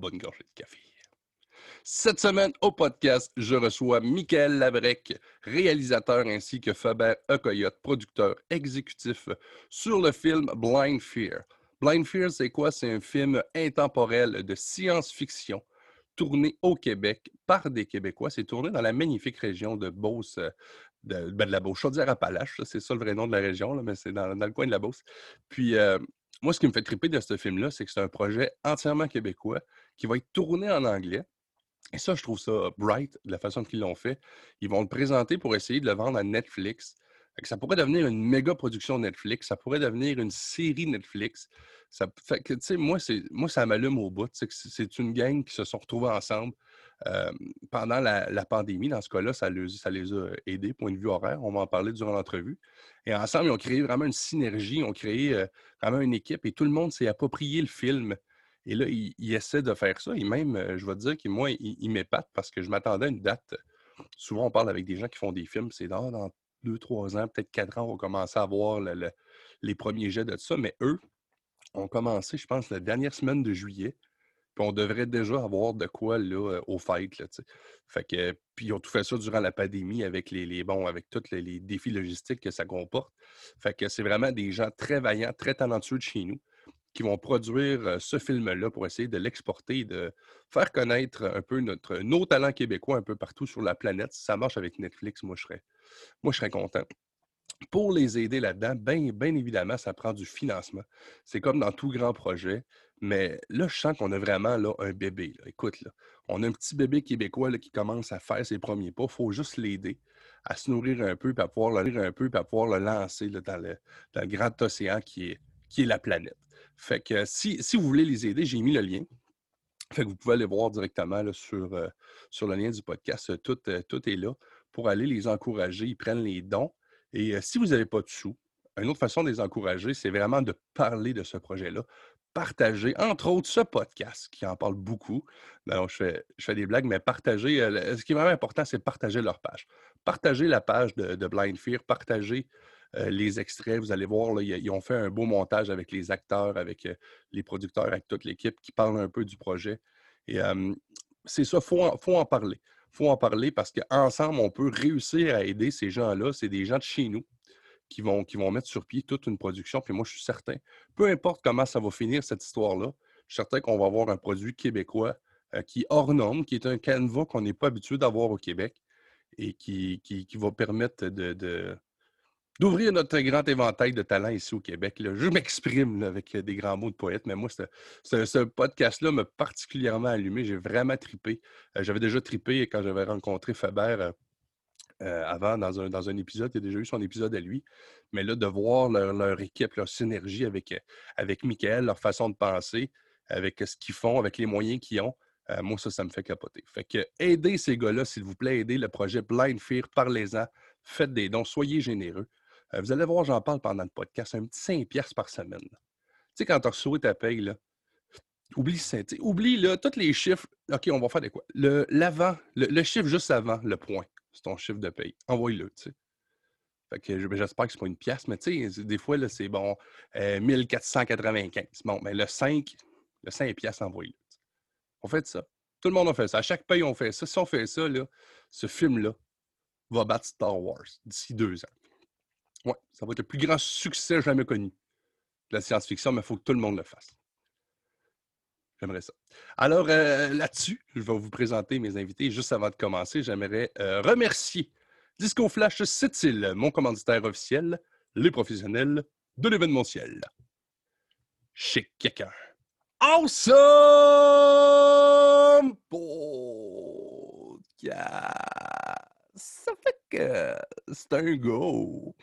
bonne gorgée de café. Cette semaine, au podcast, je reçois Michael Labrec, réalisateur ainsi que Faber Okoyot, producteur exécutif sur le film Blind Fear. Blind Fear, c'est quoi? C'est un film intemporel de science-fiction tourné au Québec par des Québécois. C'est tourné dans la magnifique région de Beauce, de, ben, de la Beauce, Chaudière-Appalaches. C'est ça le vrai nom de la région, mais c'est dans, le coin de la Beauce. Puis, euh, moi, ce qui me fait triper de ce film-là, c'est que c'est un projet entièrement québécois qui va être tourné en anglais. Et ça, je trouve ça bright de la façon qu'ils l'ont fait. Ils vont le présenter pour essayer de le vendre à Netflix. Ça pourrait devenir une méga production Netflix, ça pourrait devenir une série Netflix. Ça moi, moi, ça m'allume au bout. C'est une gang qui se sont retrouvés ensemble pendant la, pandémie. Dans ce cas-là, ça les, a aidés, point de vue horaire. On va en parler durant l'entrevue. Et ensemble, ils ont créé vraiment une synergie, ils ont créé vraiment une équipe et tout le monde s'est approprié le film. Et là, ils, essaient de faire ça. Et même, je vais te dire que moi, ils, m'épatent parce que je m'attendais à une date. Souvent, on parle avec des gens qui font des films. C'est dans, dans deux, trois ans, peut-être quatre ans, on va commencer à voir les premiers jets de ça. Mais eux ont commencé, je pense, la dernière semaine de juillet. Puis on devrait déjà avoir de quoi là, au fight. Fait que, puis ils ont tout fait ça durant la pandémie avec les, avec tous les, défis logistiques que ça comporte. Fait que c'est vraiment des gens très vaillants, très talentueux de chez nous qui vont produire ce film-là pour essayer de l'exporter, de faire connaître un peu notre, nos talents québécois un peu partout sur la planète. Si ça marche avec Netflix, moi je serais, moi, je serais content. Pour les aider là-dedans, bien ben évidemment, ça prend du financement. C'est comme dans tout grand projet. Mais là, je sens qu'on a vraiment là, un bébé. Écoute, là, on a un petit bébé québécois qui commence à faire ses premiers pas. Il faut juste l'aider à se nourrir un peu, puis à pouvoir le, un peu, puis pouvoir le lancer dans, le, grand océan qui est, la planète. Fait que si, vous voulez les aider, j'ai mis le lien. Fait que vous pouvez aller voir directement sur, euh, sur le lien du podcast. Tout, euh, tout est là pour aller les encourager. Ils prennent les dons. Et euh, si vous n'avez pas de sous, une autre façon de les encourager, c'est vraiment de parler de ce projet-là partager, entre autres, ce podcast qui en parle beaucoup. Alors, je fais, je fais des blagues, mais partager, euh, ce qui est vraiment important, c'est partager leur page. Partager la page de, Blind Fear, partager euh, les extraits. Vous allez voir, ils, ont fait un beau montage avec les acteurs, avec euh, les producteurs, avec toute l'équipe qui parle un peu du projet. Et c'est ça, il faut, faut, en parler. Il faut en parler parce qu'ensemble, on peut réussir à aider ces gens-là. C'est des gens de chez nous qui vont, qui mettre sur pied toute une production. Puis moi, je suis certain, peu importe comment ça va finir cette histoire-là, je suis certain qu'on va avoir un produit québécois euh, qui est hors norme, qui est un canevas qu'on n'est pas habitué d'avoir au Québec et qui, qui, va permettre de, d'ouvrir notre grand éventail de talents ici au Québec. Je m'exprime avec des grands mots de poète, mais moi, ce, podcast-là m'a particulièrement allumé. J'ai vraiment tripé. Euh, j'avais déjà tripé quand j'avais rencontré Faber euh, euh, avant dans un, épisode. Il a déjà eu son épisode à lui. Mais là, de voir leur, équipe, leur synergie avec, euh, avec Michael, leur façon de penser, avec ce qu'ils font, avec les moyens qu'ils ont, euh, moi, ça, ça me fait capoter. Fait que aidez ces gars-là, s'il vous plaît, aidez le projet Blind Fear, parlez-en, faites des dons, soyez généreux. vous allez voir, j'en parle pendant le podcast, un petit 5 piastres par semaine. Tu sais, quand tu reçu ta paye, là, oublie, oublie là, tous les chiffres. OK, on va faire des quoi? Le, l'avant, le chiffre juste avant le point c'est ton chiffre de paye. Envoie-le, tu sais. Fait que ben, j'espère que c'est pas une pièce, mais tu sais, des fois, là, c'est bon, 1495. Euh, bon, mais le 5, le 5 pièces, envoie-le. On fait ça. Tout le monde a fait ça. À chaque paye, on fait ça. Si on fait ça, là, ce film-là va battre Star Wars d'ici deux ans. Ouais, ça va être le plus grand succès jamais connu de la science-fiction, mais il faut que tout le monde le fasse. J'aimerais ça. Alors, euh, là-dessus, je vais vous présenter mes invités. Juste avant de commencer, j'aimerais euh, remercier Disco Flash Sept-Îles, mon commanditaire officiel, les professionnels de l'événementiel. Chez quelqu'un. Awesome Podcast! Ça fait que c'est un go!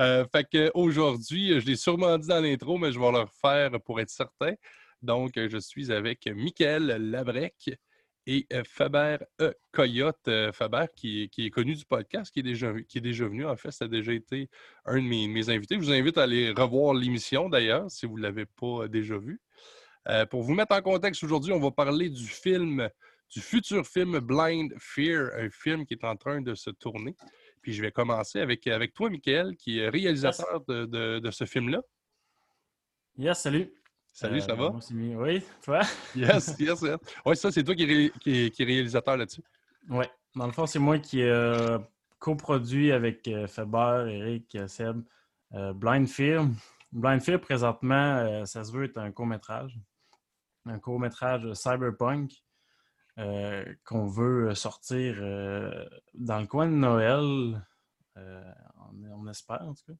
Euh, fait qu'aujourd'hui, je l'ai sûrement dit dans l'intro, mais je vais le refaire pour être certain. Donc, je suis avec Michael Labrec et Faber E. Coyote. Faber, qui, est connu du podcast, qui est déjà, qui est déjà venu. En fait, ça a déjà été un de mes, invités. Je vous invite à aller revoir l'émission, d'ailleurs, si vous ne l'avez pas déjà vu. pour vous mettre en contexte, aujourd'hui, on va parler du film, du futur film Blind Fear, un film qui est en train de se tourner. Puis je vais commencer avec, avec toi, Michael, qui est réalisateur de, ce film-là. Yes, salut. Salut, ça euh, va? Oui, toi? yes, yes, yes. Oui, ça, c'est toi qui est, qui, réalisateur là-dessus. Oui. Dans le fond, c'est moi qui ai euh, coproduit avec euh, Faber, Eric, Seb, Blind Fear. Blind Fear, présentement, ça se veut être un court-métrage. Un court-métrage cyberpunk qu'on veut sortir dans le coin de Noël. On, on, espère, en tout cas.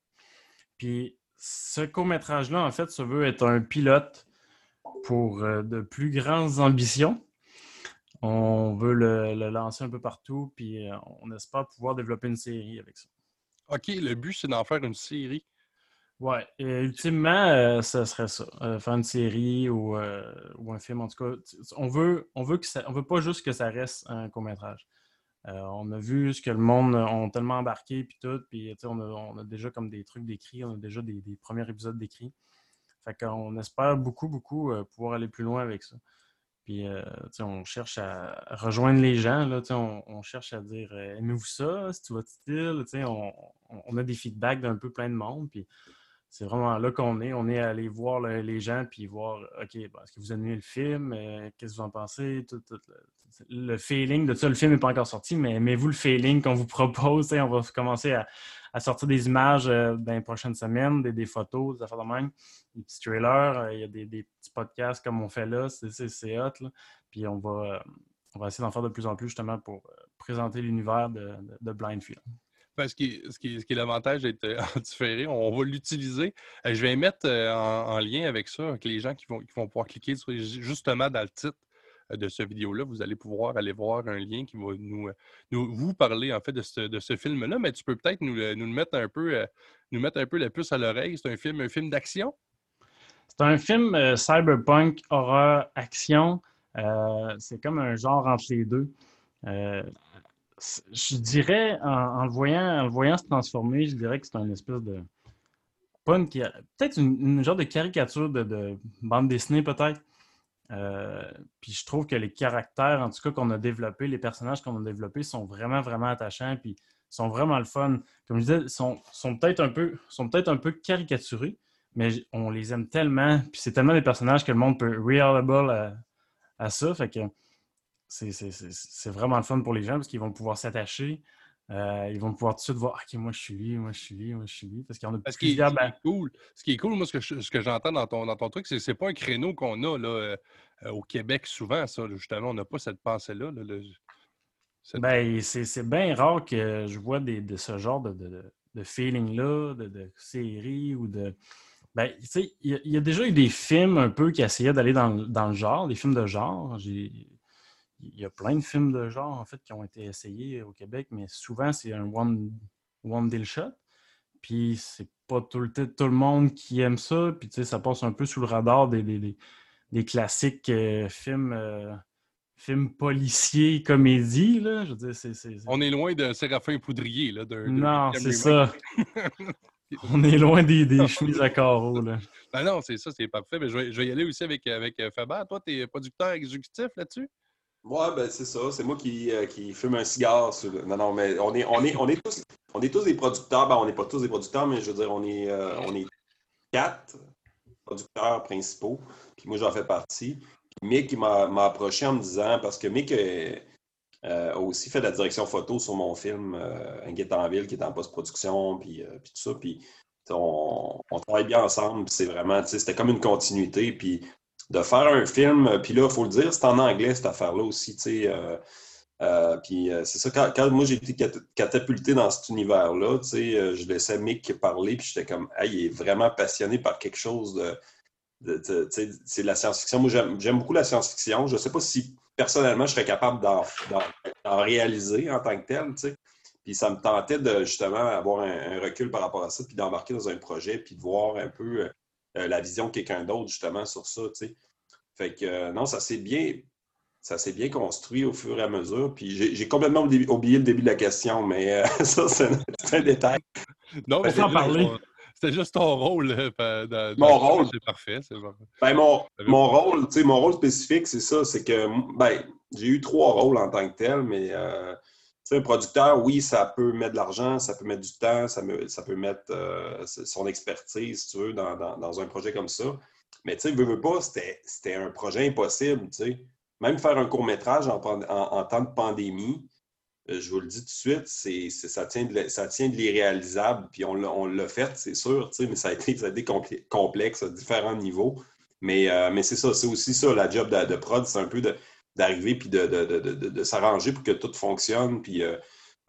Puis ce court-métrage-là, en fait, se veut être un pilote pour euh, de plus grandes ambitions. On veut le, lancer un peu partout, puis euh, on espère pouvoir développer une série avec ça. OK, le but, c'est d'en faire une série. Oui, ultimement, euh, ce serait ça. faire une série ou, un film, en tout cas. On veut, on veut ça, on veut pas juste que ça reste un court-métrage. Euh, on a vu ce que le monde a tellement embarqué, puis tout, puis on a, déjà comme des trucs décrits, on a déjà des, premiers épisodes décrits. Fait qu'on espère beaucoup, beaucoup euh, pouvoir aller plus loin avec ça. Puis, euh, on cherche à rejoindre les gens, là, on, cherche à dire aimez-vous ça, si tu vas style, on, on, a des feedbacks d'un peu plein de monde, puis c'est vraiment là qu'on est. On est allé voir les gens puis voir, OK, est-ce que vous aimez le film? Qu'est-ce que vous en pensez? le, feeling de ça, le film n'est pas encore sorti, mais aimez-vous le feeling qu'on vous propose? on va commencer à, sortir des images euh, dans les prochaines semaines, des, photos, des affaires de même, des petits trailers. Euh, il y a des, petits podcasts comme on fait là, c'est hot. Puis on va, euh, essayer d'en faire de plus en plus justement pour présenter l'univers de, de, Blind Film ce qui, ce qui, est l'avantage d'être en différé, on va l'utiliser. je vais mettre en, lien avec ça, avec les gens qui vont, pouvoir cliquer justement dans le titre de ce vidéo-là, vous allez pouvoir aller voir un lien qui va nous, vous parler en fait de ce, film-là, mais tu peux peut-être nous, le mettre un peu, euh, nous mettre un peu la puce à l'oreille. C'est un film, un film d'action? C'est un film euh, cyberpunk, horreur, action. Euh, c'est comme un genre entre les deux. Je dirais, en, le voyant, se transformer, je dirais que c'est un espèce de. Peut-être une, genre de caricature de, de bande dessinée, peut-être. Euh, puis je trouve que les caractères, en tout cas, qu'on a développés, les personnages qu'on a développés sont vraiment, vraiment attachants, puis sont vraiment le fun. Comme je disais, sont, sont peut-être un peu sont peut-être un peu caricaturés, mais on les aime tellement, puis c'est tellement des personnages que le monde peut relatable à, à ça, fait que c'est vraiment le fun pour les gens parce qu'ils vont pouvoir s'attacher. Euh, ils vont pouvoir tout de suite voir, OK, moi je suis lui, moi je suis lui, moi je suis lui. Parce qu'il y en a parce plusieurs. Ce qui, est cool, ce qui est cool, moi, ce que, ce que j'entends dans ton, dans ton truc, c'est que ce n'est pas un créneau qu'on a là, euh, au Québec souvent, ça. justement, on n'a pas cette pensée-là. Ben, c'est bien rare que je vois des, de ce genre de, de, de feeling-là, de, de séries ou de. Ben, tu sais, il y, a déjà eu des films un peu qui essayaient d'aller dans, dans, le genre, des films de genre. J'ai il y a plein de films de genre, en fait, qui ont été essayés au Québec, mais souvent, c'est un one, one deal shot. Puis, c'est pas tout le, tout le monde qui aime ça. Puis, tu sais, ça passe un peu sous le radar des, des, des, classiques euh, films, euh, films policiers, comédies, là. Je veux dire, On est loin d'un Séraphin Poudrier, là. non, c'est ça. On est loin des, des chemises à carreaux, là. Ben non, c'est ça, c'est parfait. Mais je, vais, je vais y aller aussi avec, avec euh, Faber. Toi, tu es producteur exécutif là-dessus? Ouais, ben c'est ça. C'est moi qui, euh, qui, fume un cigare. Non, non, mais on est, on est, on est, tous, on est tous des producteurs. Ben, on n'est pas tous des producteurs, mais je veux dire, on est, euh, on est quatre producteurs principaux. Puis moi, j'en fais partie. Puis Mick m'a approché en me disant, parce que Mick euh, a aussi fait de la direction photo sur mon film en ville, qui est en post-production, puis, puis tout ça. Puis on, travaille bien ensemble. C'est vraiment, c'était comme une continuité. Puis de faire un film, euh, puis là, il faut le dire, c'est en anglais cette affaire-là aussi, tu sais. Euh, euh, puis c'est ça, quand, moi j'ai été catapulté dans cet univers-là, tu sais, je laissais Mick parler, puis j'étais comme, ah, il est vraiment passionné par quelque chose de. c'est la science-fiction. Moi, j'aime beaucoup la science-fiction. Je ne sais pas si personnellement je serais capable d'en réaliser en tant que tel, tu sais. Puis ça me tentait de justement avoir un, un recul par rapport à ça, puis d'embarquer dans un projet, puis de voir un peu euh, la vision de quelqu'un d'autre, justement, sur ça, tu sais. Fait que, euh, non, ça s'est bien, ça s'est bien construit au fur et à mesure. Puis j'ai complètement oublié le début de la question, mais euh, ça, c'est un, détail. Non, mais en parler. C'était juste ton rôle. mon rôle? C'est parfait. Ben, mon, mon, rôle, mon rôle spécifique, c'est ça. C'est que ben, j'ai eu trois rôles en tant que tel, mais euh, un producteur, oui, ça peut mettre de l'argent, ça peut mettre du temps, ça, ça peut mettre euh, son expertise, si tu veux, dans, dans, un projet comme ça. Mais tu sais, veux, veux pas, c'était un projet impossible, tu sais. Même faire un court-métrage en, en, temps de pandémie, euh, je vous le dis tout de suite, ça, tient de, ça tient de l'irréalisable, puis on l'a fait, c'est sûr, mais ça a été, ça a été complexe à différents niveaux. Mais, euh, mais c'est ça, c'est aussi ça, la job de, prod, c'est un peu d'arriver puis de, de, s'arranger pour que tout fonctionne. Puis euh,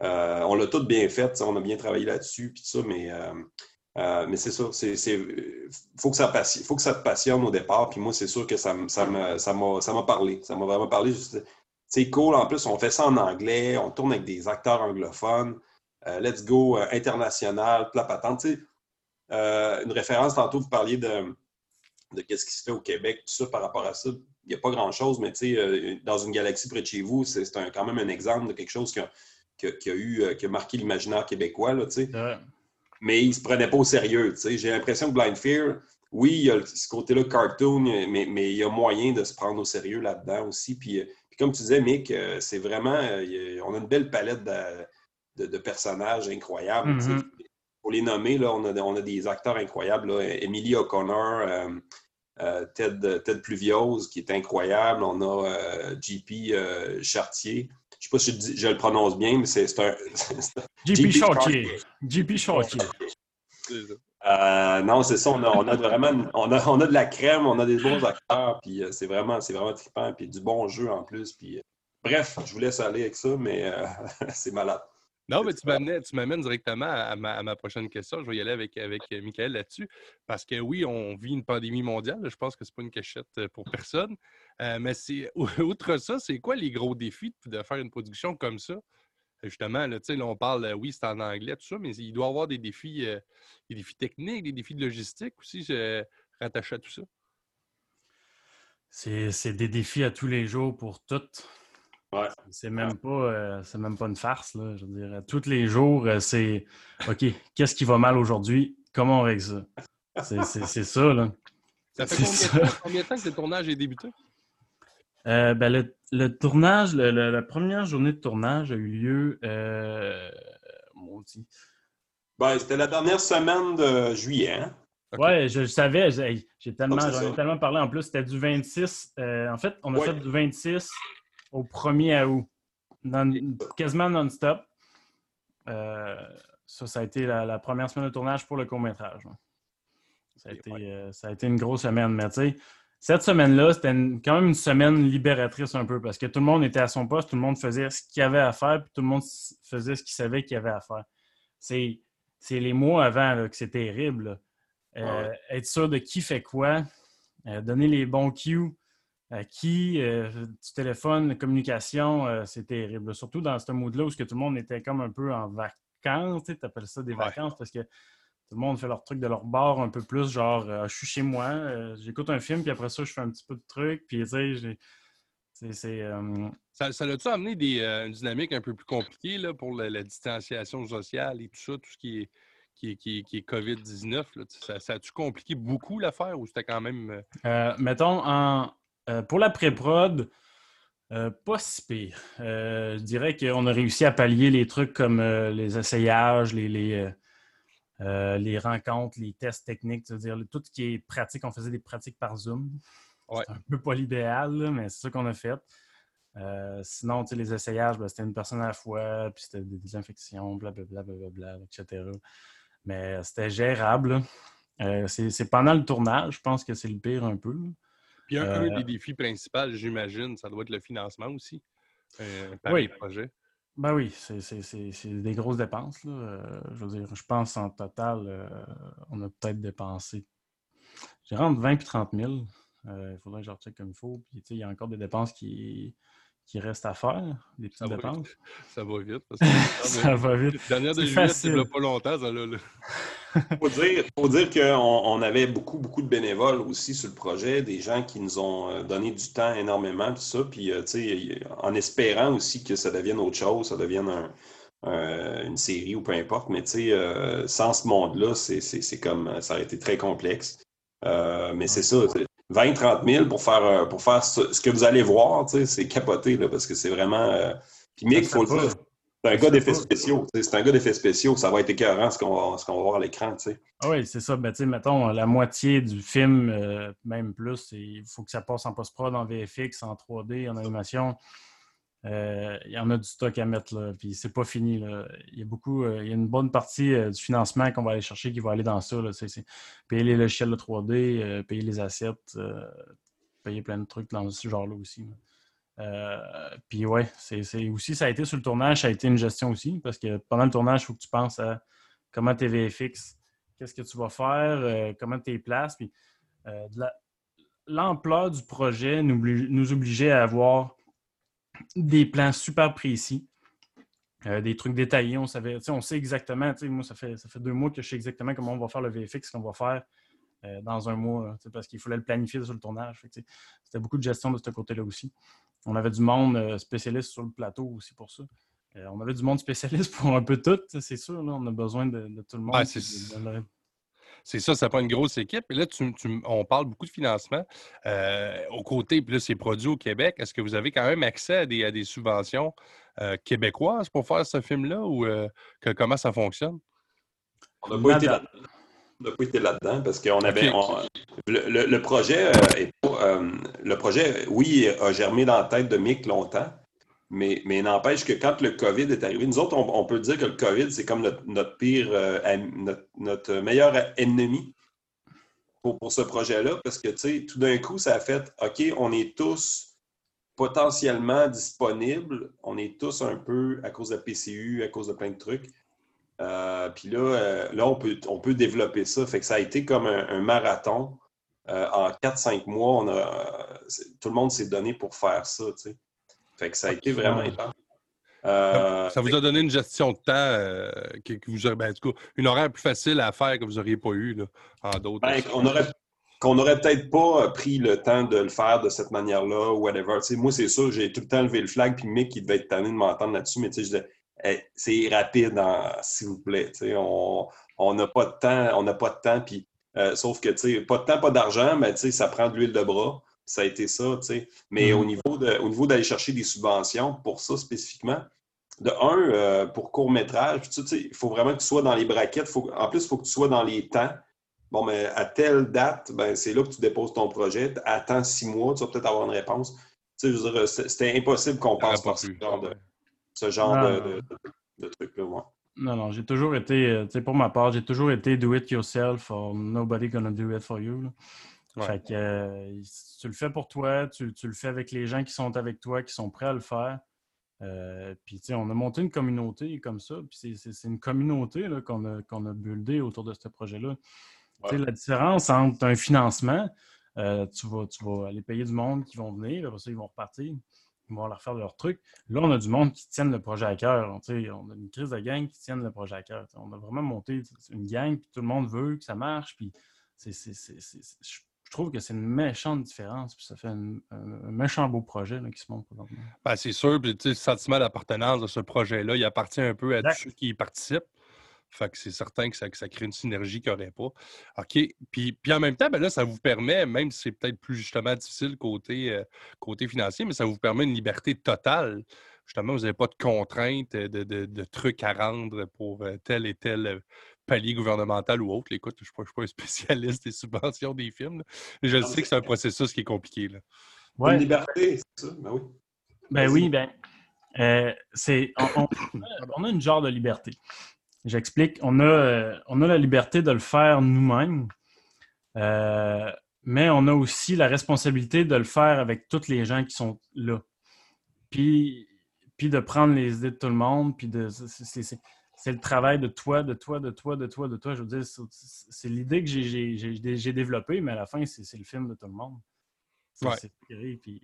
on l'a tout bien fait, on a bien travaillé là-dessus, puis ça, mais euh, mais c'est ça, il faut, que ça faut que ça te passionne au départ. Puis moi, c'est sûr que ça, ça m'a parlé. Ça m'a vraiment parlé. C'est cool. En plus, on fait ça en anglais. On tourne avec des acteurs anglophones. Euh, let's go, euh, international, plat patente. une référence, tantôt, vous parliez de, de ce qui se fait au Québec, tout ça par rapport à ça. Il n'y a pas grand-chose, mais dans une galaxie près de chez vous, c'est quand même un exemple de quelque chose qui a, qui a, eu, qui a marqué l'imaginaire québécois. Là, mais il ne se prenait pas au sérieux. J'ai l'impression que Blind Fear, oui, il y a ce côté-là cartoon, mais, mais il y a moyen de se prendre au sérieux là-dedans aussi. Puis, euh, comme tu disais, Mick, euh, c'est vraiment, euh, on a une belle palette de, personnages incroyables. Mm-hmm. Pour les nommer, là, on, a, on a des acteurs incroyables. Là. Emily O'Connor, Ted, Ted Pluviose, qui est incroyable. On a JP Chartier. Je ne sais pas si je, le prononce bien, mais c'est un. JP Chartier. JP Chartier. Euh, non, c'est ça. On a, vraiment on a, on a, de la crème, on a des bons acteurs, puis euh, c'est vraiment, vraiment trippant, puis du bon jeu en plus. Puis, euh, bref, je vous laisse aller avec ça, mais c'est malade. Non, mais tu m'amènes directement à ma, prochaine question. Je vais y aller avec, avec Michael là-dessus. Parce que oui, on vit une pandémie mondiale. Je pense que ce n'est pas une cachette pour personne. Euh, mais c'est outre ça, c'est quoi les gros défis de faire une production comme ça? Justement, là, là, on parle, euh, oui, c'est en anglais, tout ça, mais il doit y avoir des défis, euh, des défis techniques, des défis de logistique aussi rattachés à tout ça. C'est des défis à tous les jours pour toutes. Ouais. C'est même pas c'est même pas une farce, là. Je veux dire, tous les jours, c'est OK, qu'est-ce qui va mal aujourd'hui? Comment on règle ça? C'est ça, là. Ça fait combien, combien, de temps que le tournage est débuté? Euh, ben, le, tournage, la première journée de tournage a eu lieu. Euh, ben, c'était la dernière semaine de juillet. Hein? Oui, je, savais. J'ai tellement, j'en ai tellement parlé. En plus, c'était du 26. Euh, en fait, on a fait du 26 au 1er août. quasiment non-stop. ça, ça a été la, première semaine de tournage pour le court-métrage. Ça, ça, a été une grosse semaine. Mais tu sais, cette semaine-là, c'était quand même une semaine libératrice un peu parce que tout le monde était à son poste, tout le monde faisait ce qu'il avait à faire, puis tout le monde faisait ce qu'il savait qu'il avait à faire. C'est, les mois avant que c'est terrible. Euh, être sûr de qui fait quoi, euh, donner les bons cues qui, euh, du téléphone, communication, c'est terrible. Surtout dans ce mood-là où tout le monde était comme un peu en vacances. Tu appelles ça des vacances parce que tout le monde fait leur truc de leur bord un peu plus, genre, euh, je suis chez moi, euh, j'écoute un film, puis après ça, je fais un petit peu de trucs, puis tu sais, c'est. Euh, ça, ça a-tu amené des, une dynamique un peu plus compliquée là, pour la, distanciation sociale et tout ça, tout ce qui est, qui qui qui est COVID-19? Ça, ça a-tu compliqué beaucoup l'affaire ou c'était quand même. mettons, en, pour la pré-prod, pas si pire. je dirais qu'on a réussi à pallier les trucs comme les essayages, les, les, euh, les rencontres, les tests techniques, c'est-à-dire tout ce qui est pratique. On faisait des pratiques par Zoom. C'est un peu pas l'idéal, mais c'est ça qu'on a fait. Euh, sinon, les essayages, ben, c'était une personne à la fois, puis c'était des désinfections, blablabla, bla, bla, etc. Mais c'était gérable. Euh, c'est pendant le tournage, je pense que c'est le pire un peu. Puis un, des défis principaux, j'imagine, ça doit être le financement aussi. par oui. les projets. Ben oui, c'est des grosses dépenses. Là. Euh, je veux dire, je pense en total, euh, on a peut-être dépensé, j'ai entre 20 et 30 000. il faudrait que je recheck comme il faut. Puis, il y a encore des dépenses qui, qui reste à faire, des petites Ça va dépenses. vite. Ça va vite. Parce que Ça va vite. dernière de juillet, c'est pas longtemps, ça, là. là. faut dire, faut dire qu'on on avait beaucoup, beaucoup de bénévoles aussi sur le projet, des gens qui nous ont euh, donné du temps énormément, tout ça, puis euh, tu sais, en espérant aussi que ça devienne autre chose, ça devienne un- un- une série ou peu importe, mais tu sais, euh, sans ce monde-là, c'est c'est- c'est comme, ça aurait été très complexe. Euh, mais c'est ça, 20, 30 000 pour faire, euh, pour faire ce, ce que vous allez voir, tu sais, c'est capoté, là, parce que c'est vraiment... euh, Puis Mick, il faut le dire, c'est un gars d'effets spéciaux, c'est un gars d'effets spéciaux, ça va être écœurant ce qu'on va, va voir à l'écran. Ah oui, c'est ça. Ben, tu sais, mettons, la moitié du film, euh, même plus, il faut que ça passe en post-prod, en VFX, en 3D, en animation. Euh, il y en a du stock à mettre, là. Puis c'est pas fini. Il y a beaucoup, euh, y a une bonne partie euh, du financement qu'on va aller chercher qui va aller dans ça, là. Payer les logiciels de 3D, euh, payer les assets, euh, payer plein de trucs dans ce genre-là aussi. puis ouais, c'est aussi, ça a été sur le tournage, ça a été une gestion aussi, parce que pendant le tournage, il faut que tu penses à comment tes VFX, qu'est-ce que tu vas faire, comment tu les places. L'ampleur du projet nous obligeait à avoir des plans super précis, euh, des trucs détaillés. On savait, on sait exactement, moi, ça fait, ça fait deux mois que je sais exactement comment on va faire le VFX qu'on va faire euh, dans un mois, parce qu'il fallait le planifier sur le tournage. C'était beaucoup de gestion de ce côté-là aussi. On avait du monde euh, spécialiste sur le plateau aussi pour ça. On avait du monde spécialiste pour un peu tout, c'est sûr. Là, on a besoin de, de tout le monde. Ouais, c'est- ça, ça prend une grosse équipe. Et là, tu- tu- on parle beaucoup de financement. Euh, au côté, puis là, c'est produit au Québec. Est-ce que vous avez quand même accès à des, à des subventions euh, québécoises pour faire ce film-là ou euh, que- comment ça fonctionne? On n'a pas, été pas là-dedans parce qu'on avait. On- le, le- le projet, euh, est pas, euh, le projet, oui, a germé dans la tête de Mick longtemps, mais, n'empêche que quand le COVID est arrivé, nous autres, on, peut dire que le COVID, c'est comme notre, pire, euh, notre, meilleur ennemi pour, pour ce projet-là parce que, tu sais, tout d'un coup, ça a fait OK, on est tous potentiellement disponibles, on est tous un peu à cause de la PCU, à cause de plein de trucs. Euh, puis là, euh, là on, peut, on peut développer ça. Fait que ça a été comme un, un marathon. En 4-5 mois, on a, tout le monde s'est donné pour faire ça. tu sais. Fait que ça a été vraiment intense. Euh, ça vous a donné une gestion de temps euh, que, que vous aurez, ben, en tout cas, une horaire plus facile à faire que vous n'auriez pas eu là, en d'autres. ben, on aurait, qu'on n'aurait peut-être pas pris le temps de le faire de cette manière-là ou whatever. Tu sais, moi, c'est sûr, j'ai tout le temps levé le flag, puis Mick, il devait être tanné de m'entendre là-dessus, mais tu sais, je disais, Hey, c'est rapide, hein, s'il vous plaît. Tu sais, on n'a pas de temps, on n'a pas de temps, puis euh, sauf que, tu sais, pas de temps, pas d'argent, mais tu sais, ça prend de l'huile de bras. Ça a été ça, tu sais. Mais Mhm. au niveau de, au niveau d'aller chercher des subventions pour ça spécifiquement, de un, euh, pour court-métrage, tu sais, il faut vraiment que tu sois dans les braquettes. Faut, en plus, il faut que tu sois dans les temps. Bon, mais à telle date, ben, c'est là que tu déposes ton projet. Attends six mois, tu vas peut-être avoir une réponse. Tu sais, je veux dire, c'était impossible qu'on passe pas par ce genre de, ce genre Non, de, non. de, de- de trucs-là. ouais. Non, non, j'ai toujours été, euh, tu sais, pour ma part, j'ai toujours été do it yourself or nobody gonna do it for you. là. Ouais. Fait que euh, tu le fais pour toi, tu, tu le fais avec les gens qui sont avec toi, qui sont prêts à le faire. Euh, puis, tu sais, on a monté une communauté comme ça. Puis, c'est- une communauté qu'on a, qu'on a buildée autour de ce projet-là. Tu sais, Ouais. La différence entre un financement, euh, tu, vas, tu vas aller payer du monde qui vont venir, après ça, ils vont repartir, ils vont leur faire leur truc. Là, on a du monde qui tiennent le projet à cœur. Tu sais, On a une crise de gang qui tiennent le projet à cœur. On a vraiment monté une gang, puis tout le monde veut que ça marche. Puis c'est, je trouve que c'est une méchante différence, puis ça fait un, méchant beau projet là, qui se présentement. Ben, c'est sûr, puis tu sais, le sentiment d'appartenance de ce projet-là, il appartient un peu à Exact. tous ceux qui y participent. Fait que c'est certain que ça, que ça crée une synergie qu'il n'y aurait pas. OK. Puis, puis en même temps, ben là, ça vous permet, même si c'est peut-être plus justement difficile côté, euh, côté financier, mais ça vous permet une liberté totale. Justement, vous n'avez pas de contraintes, euh, de, de- de trucs à rendre pour euh, tel et tel palier gouvernemental ou autre. Écoute, je ne suis, pas- je suis pas un spécialiste des subventions des films. là. Mais je le sais que c'est un processus qui est compliqué. Là. Ouais. Une liberté, c'est ça? Ben oui. Ben oui, ben, euh, c'est, on, on- on a une genre de liberté. J'explique. On a, euh, on a la liberté de le faire nous-mêmes, euh, mais on a aussi la responsabilité de le faire avec tous les gens qui sont là. Puis, puis de prendre les idées de tout le monde, puis de. c'est- c'est- le travail de toi, de toi, de toi, de toi, de toi. Je veux dire, c'est- l'idée que j'ai- développée, mais à la fin, c'est le film de tout le monde. C'est Ouais. puis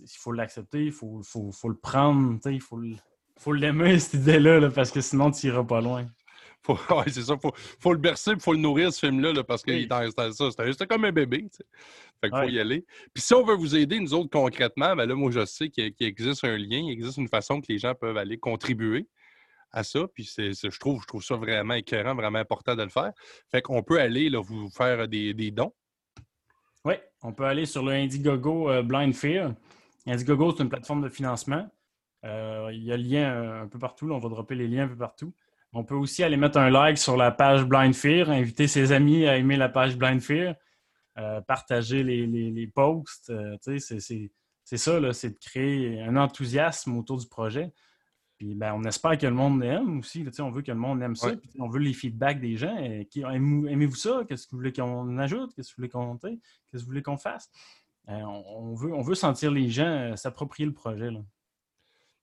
il faut l'accepter, il faut, faut, faut, le prendre, il faut, faut l'aimer, cette idée-là, parce que sinon, tu n'iras pas loin. Faut, c'est ça. Faut, faut le bercer, il faut le nourrir, ce film-là, parce que c'était comme un bébé. Fait qu'il faut y aller. Puis si on veut vous aider, nous autres, concrètement, ben là, moi, je sais qu'il existe un lien, il existe une façon que les gens peuvent aller contribuer à ça. Puis c'est, je, trouve, je trouve ça vraiment écœurant, vraiment important de le faire. Fait qu'on peut aller là, vous faire des, dons. Oui, on peut aller sur le Indiegogo euh, Blind Fear. Indiegogo, c'est une plateforme de financement. Euh, il y a le lien euh, un peu partout. on va dropper les liens un peu partout. On peut aussi aller mettre un like sur la page Blind Fear, inviter ses amis à aimer la page Blind Fear, partager les, posts. c'est, c'est ça, c'est de créer un enthousiasme autour du projet. Puis ben, on espère que le monde aime aussi. on veut que le monde aime ça. on veut les feedbacks des gens. Aimez-vous ça? Qu'est-ce que vous voulez qu'on ajoute? Qu'est-ce que vous voulez qu'on Qu'est-ce que vous voulez qu'on fasse? Euh, on, veut, on veut sentir les gens euh, s'approprier le projet. Là.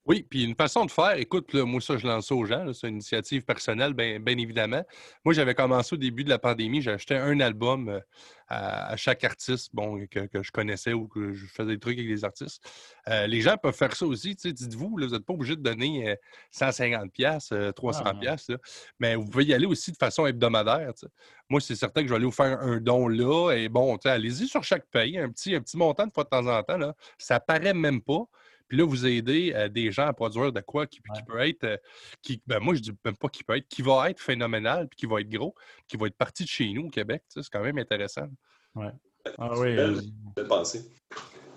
Oui, puis une façon de faire, écoute, moi, ça, je lance ça aux gens, c'est une initiative personnelle, bien évidemment. Moi, j'avais commencé au début de la pandémie, j'ai acheté un album euh, à, chaque artiste bon, que, je connaissais ou que je faisais des trucs avec des artistes. Euh, les gens peuvent faire ça aussi, dites-vous, vous n'êtes pas obligé de donner 150 pièces, 300 pièces, mais vous pouvez y aller aussi de façon hebdomadaire. Moi, c'est certain que je vais aller vous faire un don là, et bon, allez-y sur chaque pays, un petit, un petit montant de fois de temps en temps, là. ça paraît même pas. Puis là, vous aidez euh, des gens à produire de quoi qui, peut être, euh, qui, ben moi, je dis même pas qui peut être, qui va être phénoménal, puis qui va être gros, qui va être parti de chez nous au Québec. C'est quand même intéressant. Ouais. Ah oui. Euh,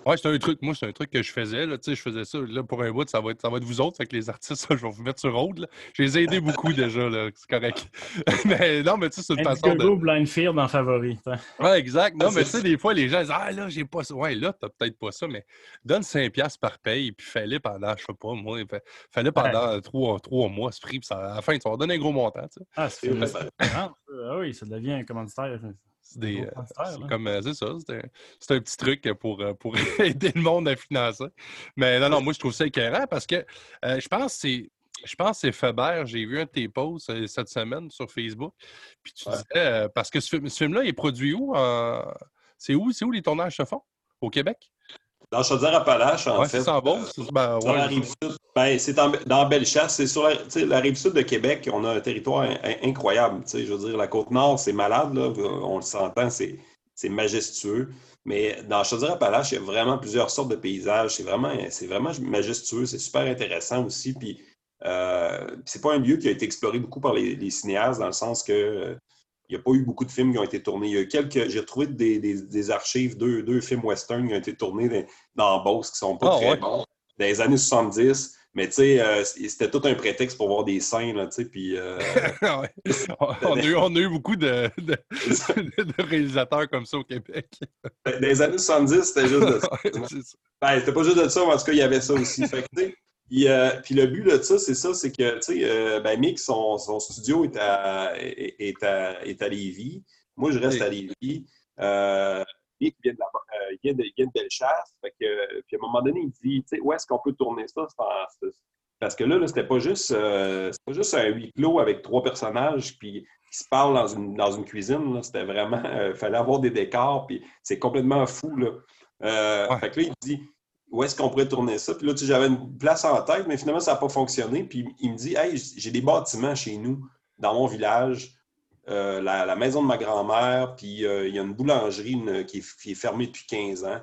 oui, c'est un truc. Moi, c'est un truc que je faisais. Là, je faisais ça. Là, pour un bout, ça va être, ça va être vous autres. Fait que les artistes, je vais vous mettre sur road. Je les ai aidés beaucoup déjà. C'est correct. mais non, mais tu sais, c'est une façon de. Blind Fear dans Favori. Oui, exact. Non, mais tu sais, des fois, les gens disent Ah, là, j'ai pas ça. Ouais, là, t'as peut-être pas ça, mais donne 5$ par paye, puis fais-le pendant, je sais pas, moi, fais-le pendant trois, trois mois, ce prix, puis ça, à la fin, tu vas donner un gros montant. Sais. Ah, c'est ah, oui, ça devient un commanditaire. C'est euh, comme euh, c'est ça, c'est un, petit truc pour, euh, pour aider le monde à financer. Mais non, non, moi je trouve ça écœurant parce que je pense que c'est. Je pense c'est Faber, j'ai vu un de tes posts cette semaine sur Facebook. Puis tu disais, parce que ce, film-là, il est produit où? C'est où, où les tournages se font? Au Québec? Dans Chaudière-Appalaches, en fait. C'est en. Ben, ouais, la rive sud. Ben, c'est dans Bellechasse. C'est sur la, la, rive sud de Québec. On a un territoire incroyable. Je veux dire, la Côte-Nord, c'est malade. Là. On le s'entend, c'est majestueux. Mais dans Chaudière-Appalaches, il y a vraiment plusieurs sortes de paysages. C'est vraiment, vraiment majestueux. C'est super intéressant aussi. Puis, euh, c'est pas un lieu qui a été exploré beaucoup par les, les cinéastes, dans le sens que il n'y a pas eu beaucoup de films qui ont été tournés. Il y a quelques. J'ai retrouvé des, archives, deux, deux, films western qui ont été tournés dans, Beauce qui sont pas ah, très bons. Dans les années 70. Mais tu sais, euh, c'était tout un prétexte pour voir des scènes, tu sais, puis... Euh, on, a eu, beaucoup de, réalisateurs comme ça au Québec. Dans les années 70, c'était juste de ça. ben, c'était pas juste de ça, mais en tout cas, il y avait ça aussi. Fait que, euh, puis, le but de ça, c'est ça, c'est que, tu sais, euh, ben, Mick, son, studio est à, est, à, est à Lévis. Moi, je reste à Lévis. Euh, Mick vient de, la, vient de, vient de Bellechasse. Fait que, puis à un moment donné, il dit, tu sais, où est-ce qu'on peut tourner ça? Parce que là, là c'était pas juste pas juste un huis clos avec trois personnages puis qui se parlent dans une, dans une cuisine. C'était vraiment. Il fallait avoir des décors, puis c'est complètement fou. Là. Fait que là, il dit où est-ce qu'on pourrait tourner ça? Puis là, j'avais une place en tête, mais finalement, ça n'a pas fonctionné. Puis il me dit, hey, j'ai des bâtiments chez nous, dans mon village, euh, la, maison de ma grand-mère, puis euh, il y a une boulangerie qui, est, fermée depuis 15 ans.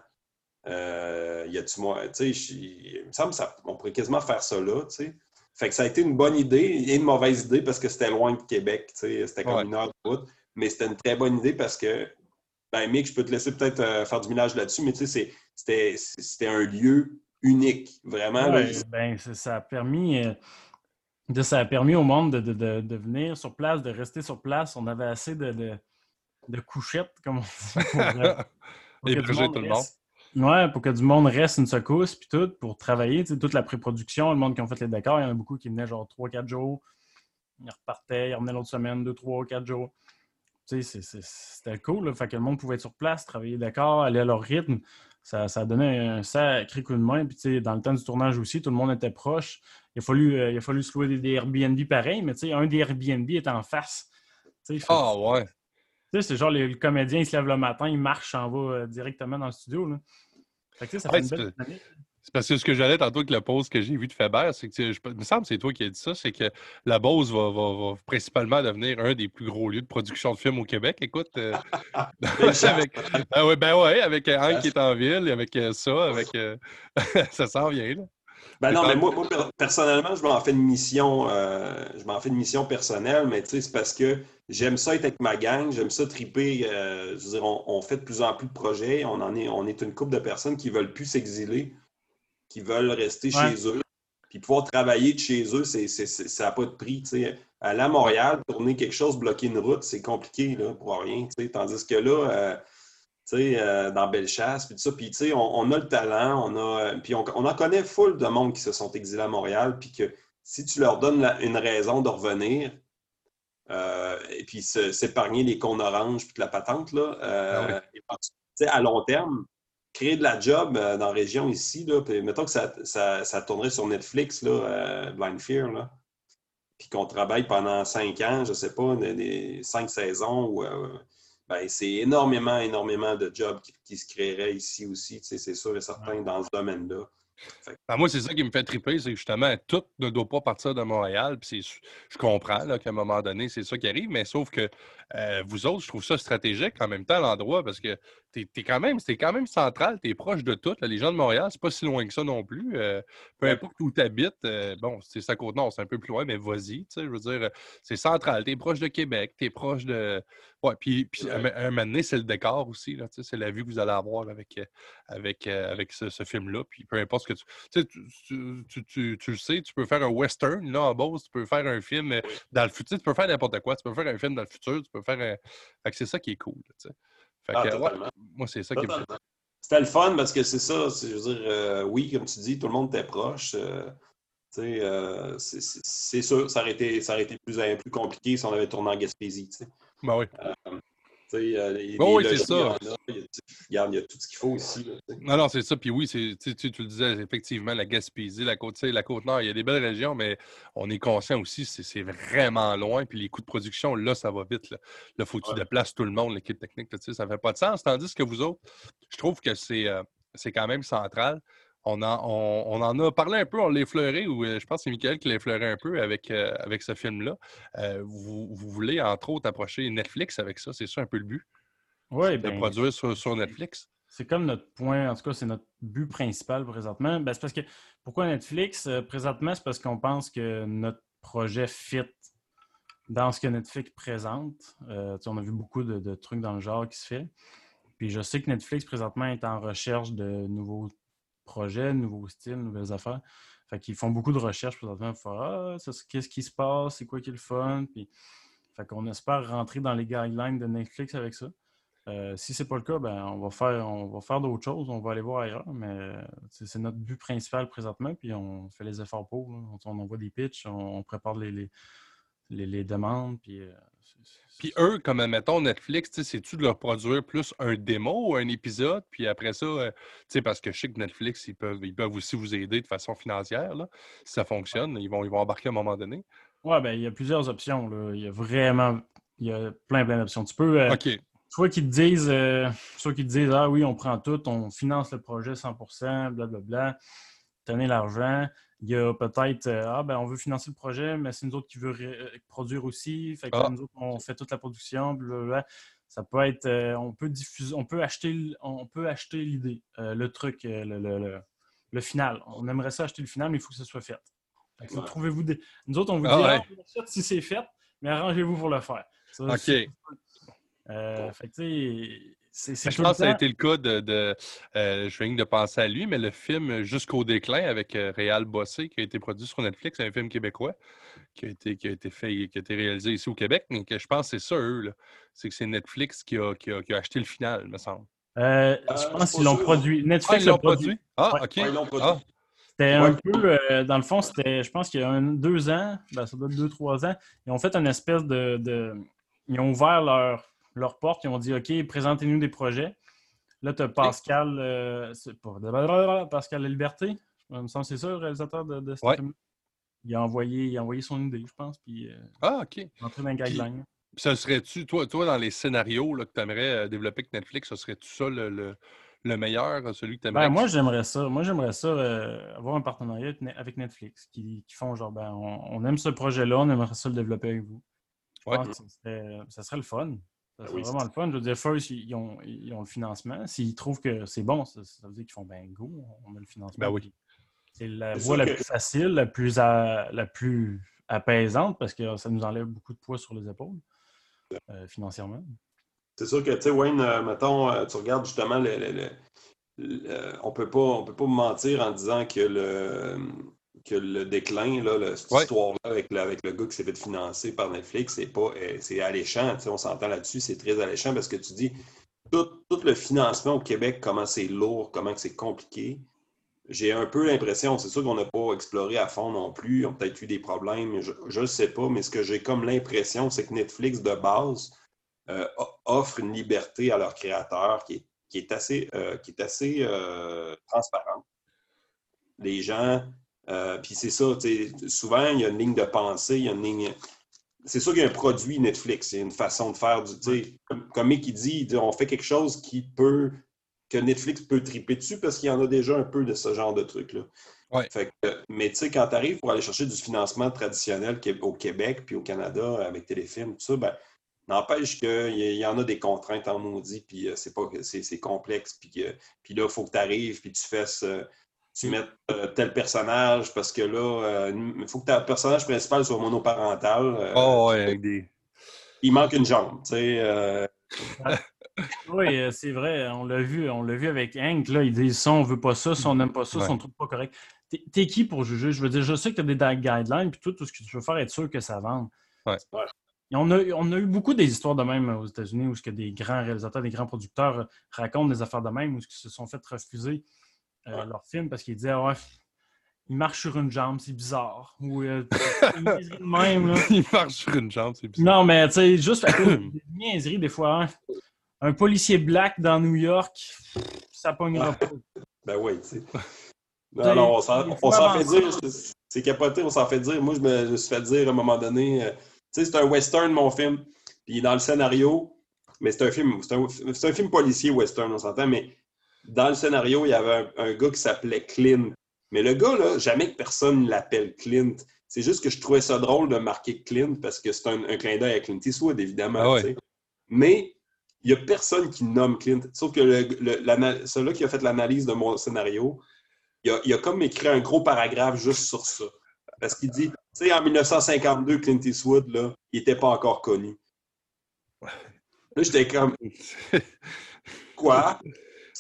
Euh, y a-tu moi, tu sais, il me semble qu'on pourrait quasiment faire ça là, tu sais. Fait que ça a été une bonne idée et une mauvaise idée parce que c'était loin de Québec, tu sais, c'était comme une heure de route. Mais c'était une très bonne idée parce que, ben, Mick, je peux te laisser peut-être faire du ménage là-dessus, mais tu sais, c'était un lieu unique, vraiment. ben, ça a permis. Euh, de, ça a permis au monde de, venir sur place, de rester sur place. On avait assez de, couchettes, comme on dit. Pour, euh, Et tout le monde. Ouais, pour que du monde reste une secousse, puis tout, pour travailler, toute la pré-production, le monde qui ont fait les décors, il y en a beaucoup qui venaient genre 3-4 jours, ils repartaient, ils revenaient l'autre semaine, 2, 3, 4 jours. C'était cool, fait que le monde pouvait être sur place, travailler d'accord, aller à leur rythme ça, ça donné un sacré coup de main. Puis, dans le temps du tournage aussi, tout le monde était proche. Il a fallu, euh, il a fallu se louer des, Airbnb pareils, mais un des Airbnb est en face. Ah ouais. C'est genre le, comédien, il se lève le matin, il marche, en va euh, directement dans le studio. Là. Fait que, ça Ouais, fait une belle. C'est parce que ce que j'allais tantôt avec le pause que j'ai vu de Faber, c'est que je, il me semble que c'est toi qui as dit ça, c'est que la Beauce va, va- va principalement devenir un des plus gros lieux de production de films au Québec. Écoute, euh, avec, ben ouais, ben ouais, avec euh, Hank qui est en ville, avec euh, ça, avec ça s'en vient là. Ben non, mais moi, moi, per- personnellement, je m'en fais une mission, euh, je m'en fais une mission personnelle, mais tu sais, c'est parce que j'aime ça être avec ma gang, j'aime ça triper. euh, je veux dire, on, on fait de plus en plus de projets, on en est, on est une couple de personnes qui veulent plus s'exiler, qui veulent rester Ouais. chez eux, puis pouvoir travailler de chez eux, ça n'a pas de prix, tu sais. Aller à Montréal, tourner quelque chose, bloquer une route, c'est compliqué, là, pour rien. Tandis que là, euh, euh, dans Bellechasse, puis tout ça. Puis, on, on a le talent, on a, euh, puis on, on en connaît full de monde qui se sont exilés à Montréal, puis que si tu leur donnes la- une raison de revenir, euh, et puis s'épargner les cônes oranges, puis de la patente, là, ouais. à long terme, créer de la job euh, dans la région ici, là, puis mettons que ça, ça, ça tournerait sur Netflix, là, euh, Blind Fear, là, puis qu'on travaille pendant cinq ans, je sais pas, des, des cinq saisons, ou, euh, ben, c'est énormément, énormément de jobs qui, qui se créeraient ici aussi, c'est sûr et certain, dans ce domaine-là. Ben, moi, c'est ça qui me fait triper, c'est que justement, tout ne doit pas partir de Montréal. Puis je comprends qu'à un moment donné, c'est ça qui arrive, mais sauf que euh, vous autres, je trouve ça stratégique en même temps l'endroit parce que t'es es quand même, c'est quand même central, tu es proche de tout. là. Les gens de Montréal, c'est pas si loin que ça non plus. Euh, peu importe où tu habites, bon, c'est sa côte nord, c'est un peu plus loin, mais vas-y. tu sais, Je veux dire, euh, c'est central. Tu es proche de Québec, tu es proche de. Ouais, puis, puis Ouais. un, un moment donné, c'est le décor aussi. là, C'est la vue que vous allez avoir avec, euh, avec, euh, avec ce, ce film-là. Puis peu importe ce que tu. Tu, sais, tu, tu, tu- le sais, tu peux faire un western là en Beauce, tu peux faire un film euh, dans le futur, tu peux faire n'importe quoi, tu peux faire un film dans le futur, tu peux faire un. Fait que c'est ça qui est cool. tu sais. Ah, que, ouais, totalement. moi, c'est ça qui me. C'était le fun parce que c'est ça, je veux dire, euh, oui, comme tu dis, tout le monde était proche. euh, euh, c'est- sûr, ça aurait été, ça aurait été plus, euh, plus compliqué si on avait tourné en Gaspésie. Tu sais. Ben oui. Euh, Oh c'est ça. il y Regarde, il y a tout ce qu'il faut ici. là. Non, non, c'est ça. Puis oui, tu, le disais, effectivement, la Gaspésie, la côte, la côte nord, il y a des belles régions, mais on est conscient aussi, c'est, c'est vraiment loin. Puis les coûts de production, là, ça va vite. Là, Là, faut que tu Ouais. déplaces tout le monde, l'équipe technique, là, ça fait pas de sens. Tandis que vous autres, je trouve que c'est, euh, quand même central. On en, on, on en a parlé un peu, on l'a effleuré, ou euh, je pense que c'est Michael qui l'a effleuré un peu avec, euh, avec ce film-là. Euh, vous, vous voulez, entre autres, approcher Netflix avec ça, c'est ça un peu le but, De ben, produire sur, sur Netflix. C'est comme notre point, en tout cas, c'est notre but principal présentement. Ben, c'est parce que pourquoi Netflix? Euh, présentement, c'est parce qu'on pense que notre projet fit dans ce que Netflix présente. Euh, on a vu beaucoup de, de trucs dans le genre qui se fait. Puis je sais que Netflix présentement est en recherche de nouveaux projets, nouveaux styles, nouvelles affaires. Fait qu'ils font beaucoup de recherches présentement pour faire Ah, qu'est-ce qui se passe, c'est quoi qui est le fun? Puis, fait qu'on espère rentrer dans les guidelines de Netflix avec ça. Euh, si c'est pas le cas, ben, on va faire, on va faire d'autres choses, on va aller voir ailleurs, mais euh, c'est notre but principal présentement, puis on fait les efforts pour. là. On, envoie des pitchs, on, on prépare les, les, les- les demandes, puis. euh, Puis eux, comme admettons Netflix, tu sais, c'est-tu de leur produire plus un démo ou un épisode, puis après ça, euh, tu sais, parce que je sais que Netflix, ils peuvent, ils peuvent aussi vous aider de façon financière, là, si ça fonctionne, ils vont, ils vont embarquer à un moment donné. Ouais, ben, il y a plusieurs options. Là. Il y a vraiment il y a plein, plein d'options. Tu peux. euh. Soit qu'ils te disent, euh, soit qu'ils te disent, ah oui, on prend tout, on finance le projet 100%, blablabla, tenez l'argent. Il y a peut-être, euh, ah ben on veut financer le projet, mais c'est nous autres qui veut euh, produire aussi. Fait que Ah. nous autres, on fait toute la production, blablabla. Ça peut être, euh, on peut diffuser, on peut acheter, on peut acheter l'idée, le truc, le, le- le- le final. On aimerait ça acheter le final, mais il faut que ce soit fait. Fait que Ouais. trouvez-vous des. Nous autres, on vous dit, Ah ah, ouais. on l'achète si c'est fait, mais arrangez-vous pour le faire. Ça, OK. Euh, fait que, Ben, Je pense que ça a été le cas de. de euh, je viens de penser à lui, mais le film Jusqu'au déclin avec euh, Réal Bossé, qui a été produit sur Netflix, c'est un film québécois qui a été, qui a été fait, qui a été réalisé ici au Québec, mais que je pense que c'est ça, eux. là. C'est que c'est Netflix qui a, qui, a, qui a acheté le final, me semble. Euh, Euh, je pense qu'ils l'ont produit. Ah, Netflix l'a l'ont produit. produit? Ah, Ouais. OK. Ouais, produit. Ah, C'était Ouais. un peu, euh, dans le fond, c'était, je pense qu'il y a un, deux ans, ben, ça doit être deux, trois ans, ils ont fait une espèce de. de- ils ont ouvert leur, leur porte, ils ont dit OK, présentez-nous des projets. Là, tu as Pascal, euh, pas, Pascal Liberté, il me semble c'est ça, le réalisateur de, de ce Ouais. Il a, envoyé, il a envoyé son idée, je pense, puis euh, ah, OK. entré dans les guidelines. Puis ça serait-tu, toi, toi, dans les scénarios là, que tu aimerais développer avec Netflix, ça serait-tu ça le, le, le meilleur, celui que tu ben, Moi, j'aimerais ça. Moi, j'aimerais ça euh, avoir un partenariat avec Netflix qui, font genre, ben, on, aime ce projet-là, on aimerait ça le développer avec vous. Je pense que ça serait, le fun. Ben serait vraiment le fun. Je veux dire, First, ils ont, le financement. S'ils trouvent que c'est bon, ça, veut dire qu'ils font ben go, on a le financement. Ben oui. C'est la voie la plus facile, la plus, la plus apaisante parce que ça nous enlève beaucoup de poids sur les épaules euh, financièrement. C'est sûr que, tu sais, Wayne, euh, mettons, euh, tu regardes justement, le, on peut pas, on peut pas mentir en disant que le, que le déclin, là, cette histoire-là avec, avec, le gars qui s'est fait financer par Netflix, c'est pas, c'est alléchant. On s'entend là-dessus, c'est très alléchant parce que tu dis tout, tout, le financement au Québec, comment c'est lourd, comment c'est compliqué j'ai un peu l'impression, c'est sûr qu'on n'a pas exploré à fond non plus, on a peut-être eu des problèmes, je ne sais pas, mais ce que j'ai comme l'impression, c'est que Netflix, de base, euh, offre une liberté à leurs créateurs qui est, assez, euh, qui est assez euh, transparente. Les gens, puis c'est ça, souvent, il y a une ligne de pensée, il y a une ligne... C'est sûr qu'il y a un produit Netflix, il y a une façon de faire du... Comme, comme Mickey dit, on fait quelque chose qui peut que Netflix peut triper dessus parce qu'il y en a déjà un peu de ce genre de trucs-là. mais tu sais, quand tu arrives pour aller chercher du financement traditionnel au Québec puis au Canada avec Téléfilm, tout ça, ben, n'empêche qu'il y, en a des contraintes en maudit, puis euh, c'est pas c'est complexe, puis, puis là, il faut que tu arrives, puis tu fasses. Euh, tu mettes euh, tel personnage parce que là, il faut que ton personnage principal soit monoparental. oh, ouais, avec des... Il manque une jambe, tu sais. oui, euh, c'est vrai. On l'a vu, on l'a vu avec Hank. Là, ils disent ça, on veut pas ça, ça, on n'aime pas ça, ça, on trouve pas correct. T'es qui pour juger? Je veux dire, je sais que tu as des guidelines, puis tout, tout ce que tu veux faire, être sûr que ça vende. On, a, on a eu beaucoup des histoires de même aux États-Unis où ce que des grands réalisateurs, des grands producteurs racontent des affaires de même, où ils se sont fait refuser euh, leur film parce qu'ils disaient ouais, il marche sur une jambe, c'est bizarre. Ou euh, même. il marche sur une jambe, c'est bizarre. Non, mais tu sais, juste des niaiseries des fois. Hein un policier black dans New York, ça pognera pas. Ben oui, tu sais. Non, non, on s'en fait dire, c'est capoté, on s'en fait dire. Moi, je me, suis fait dire à un moment donné, euh, tu sais, c'est un western, mon film. Puis dans le scénario, mais c'est un film, c'est un, un, film policier western, on s'entend, mais dans le scénario, il y avait un, gars qui s'appelait Clint. Mais le gars, là, jamais que personne l'appelle Clint. C'est juste que je trouvais ça drôle de marquer Clint parce que c'est un, clin d'œil à Clint Eastwood, évidemment. Ah mais il n'y a personne qui nomme Clint. Sauf que le, celui qui a fait l'analyse de mon scénario, il a, il a, comme écrit un gros paragraphe juste sur ça. Parce qu'il dit, tu sais, en 1952, Clint Eastwood, là, il n'était pas encore connu. Là, j'étais comme, quoi?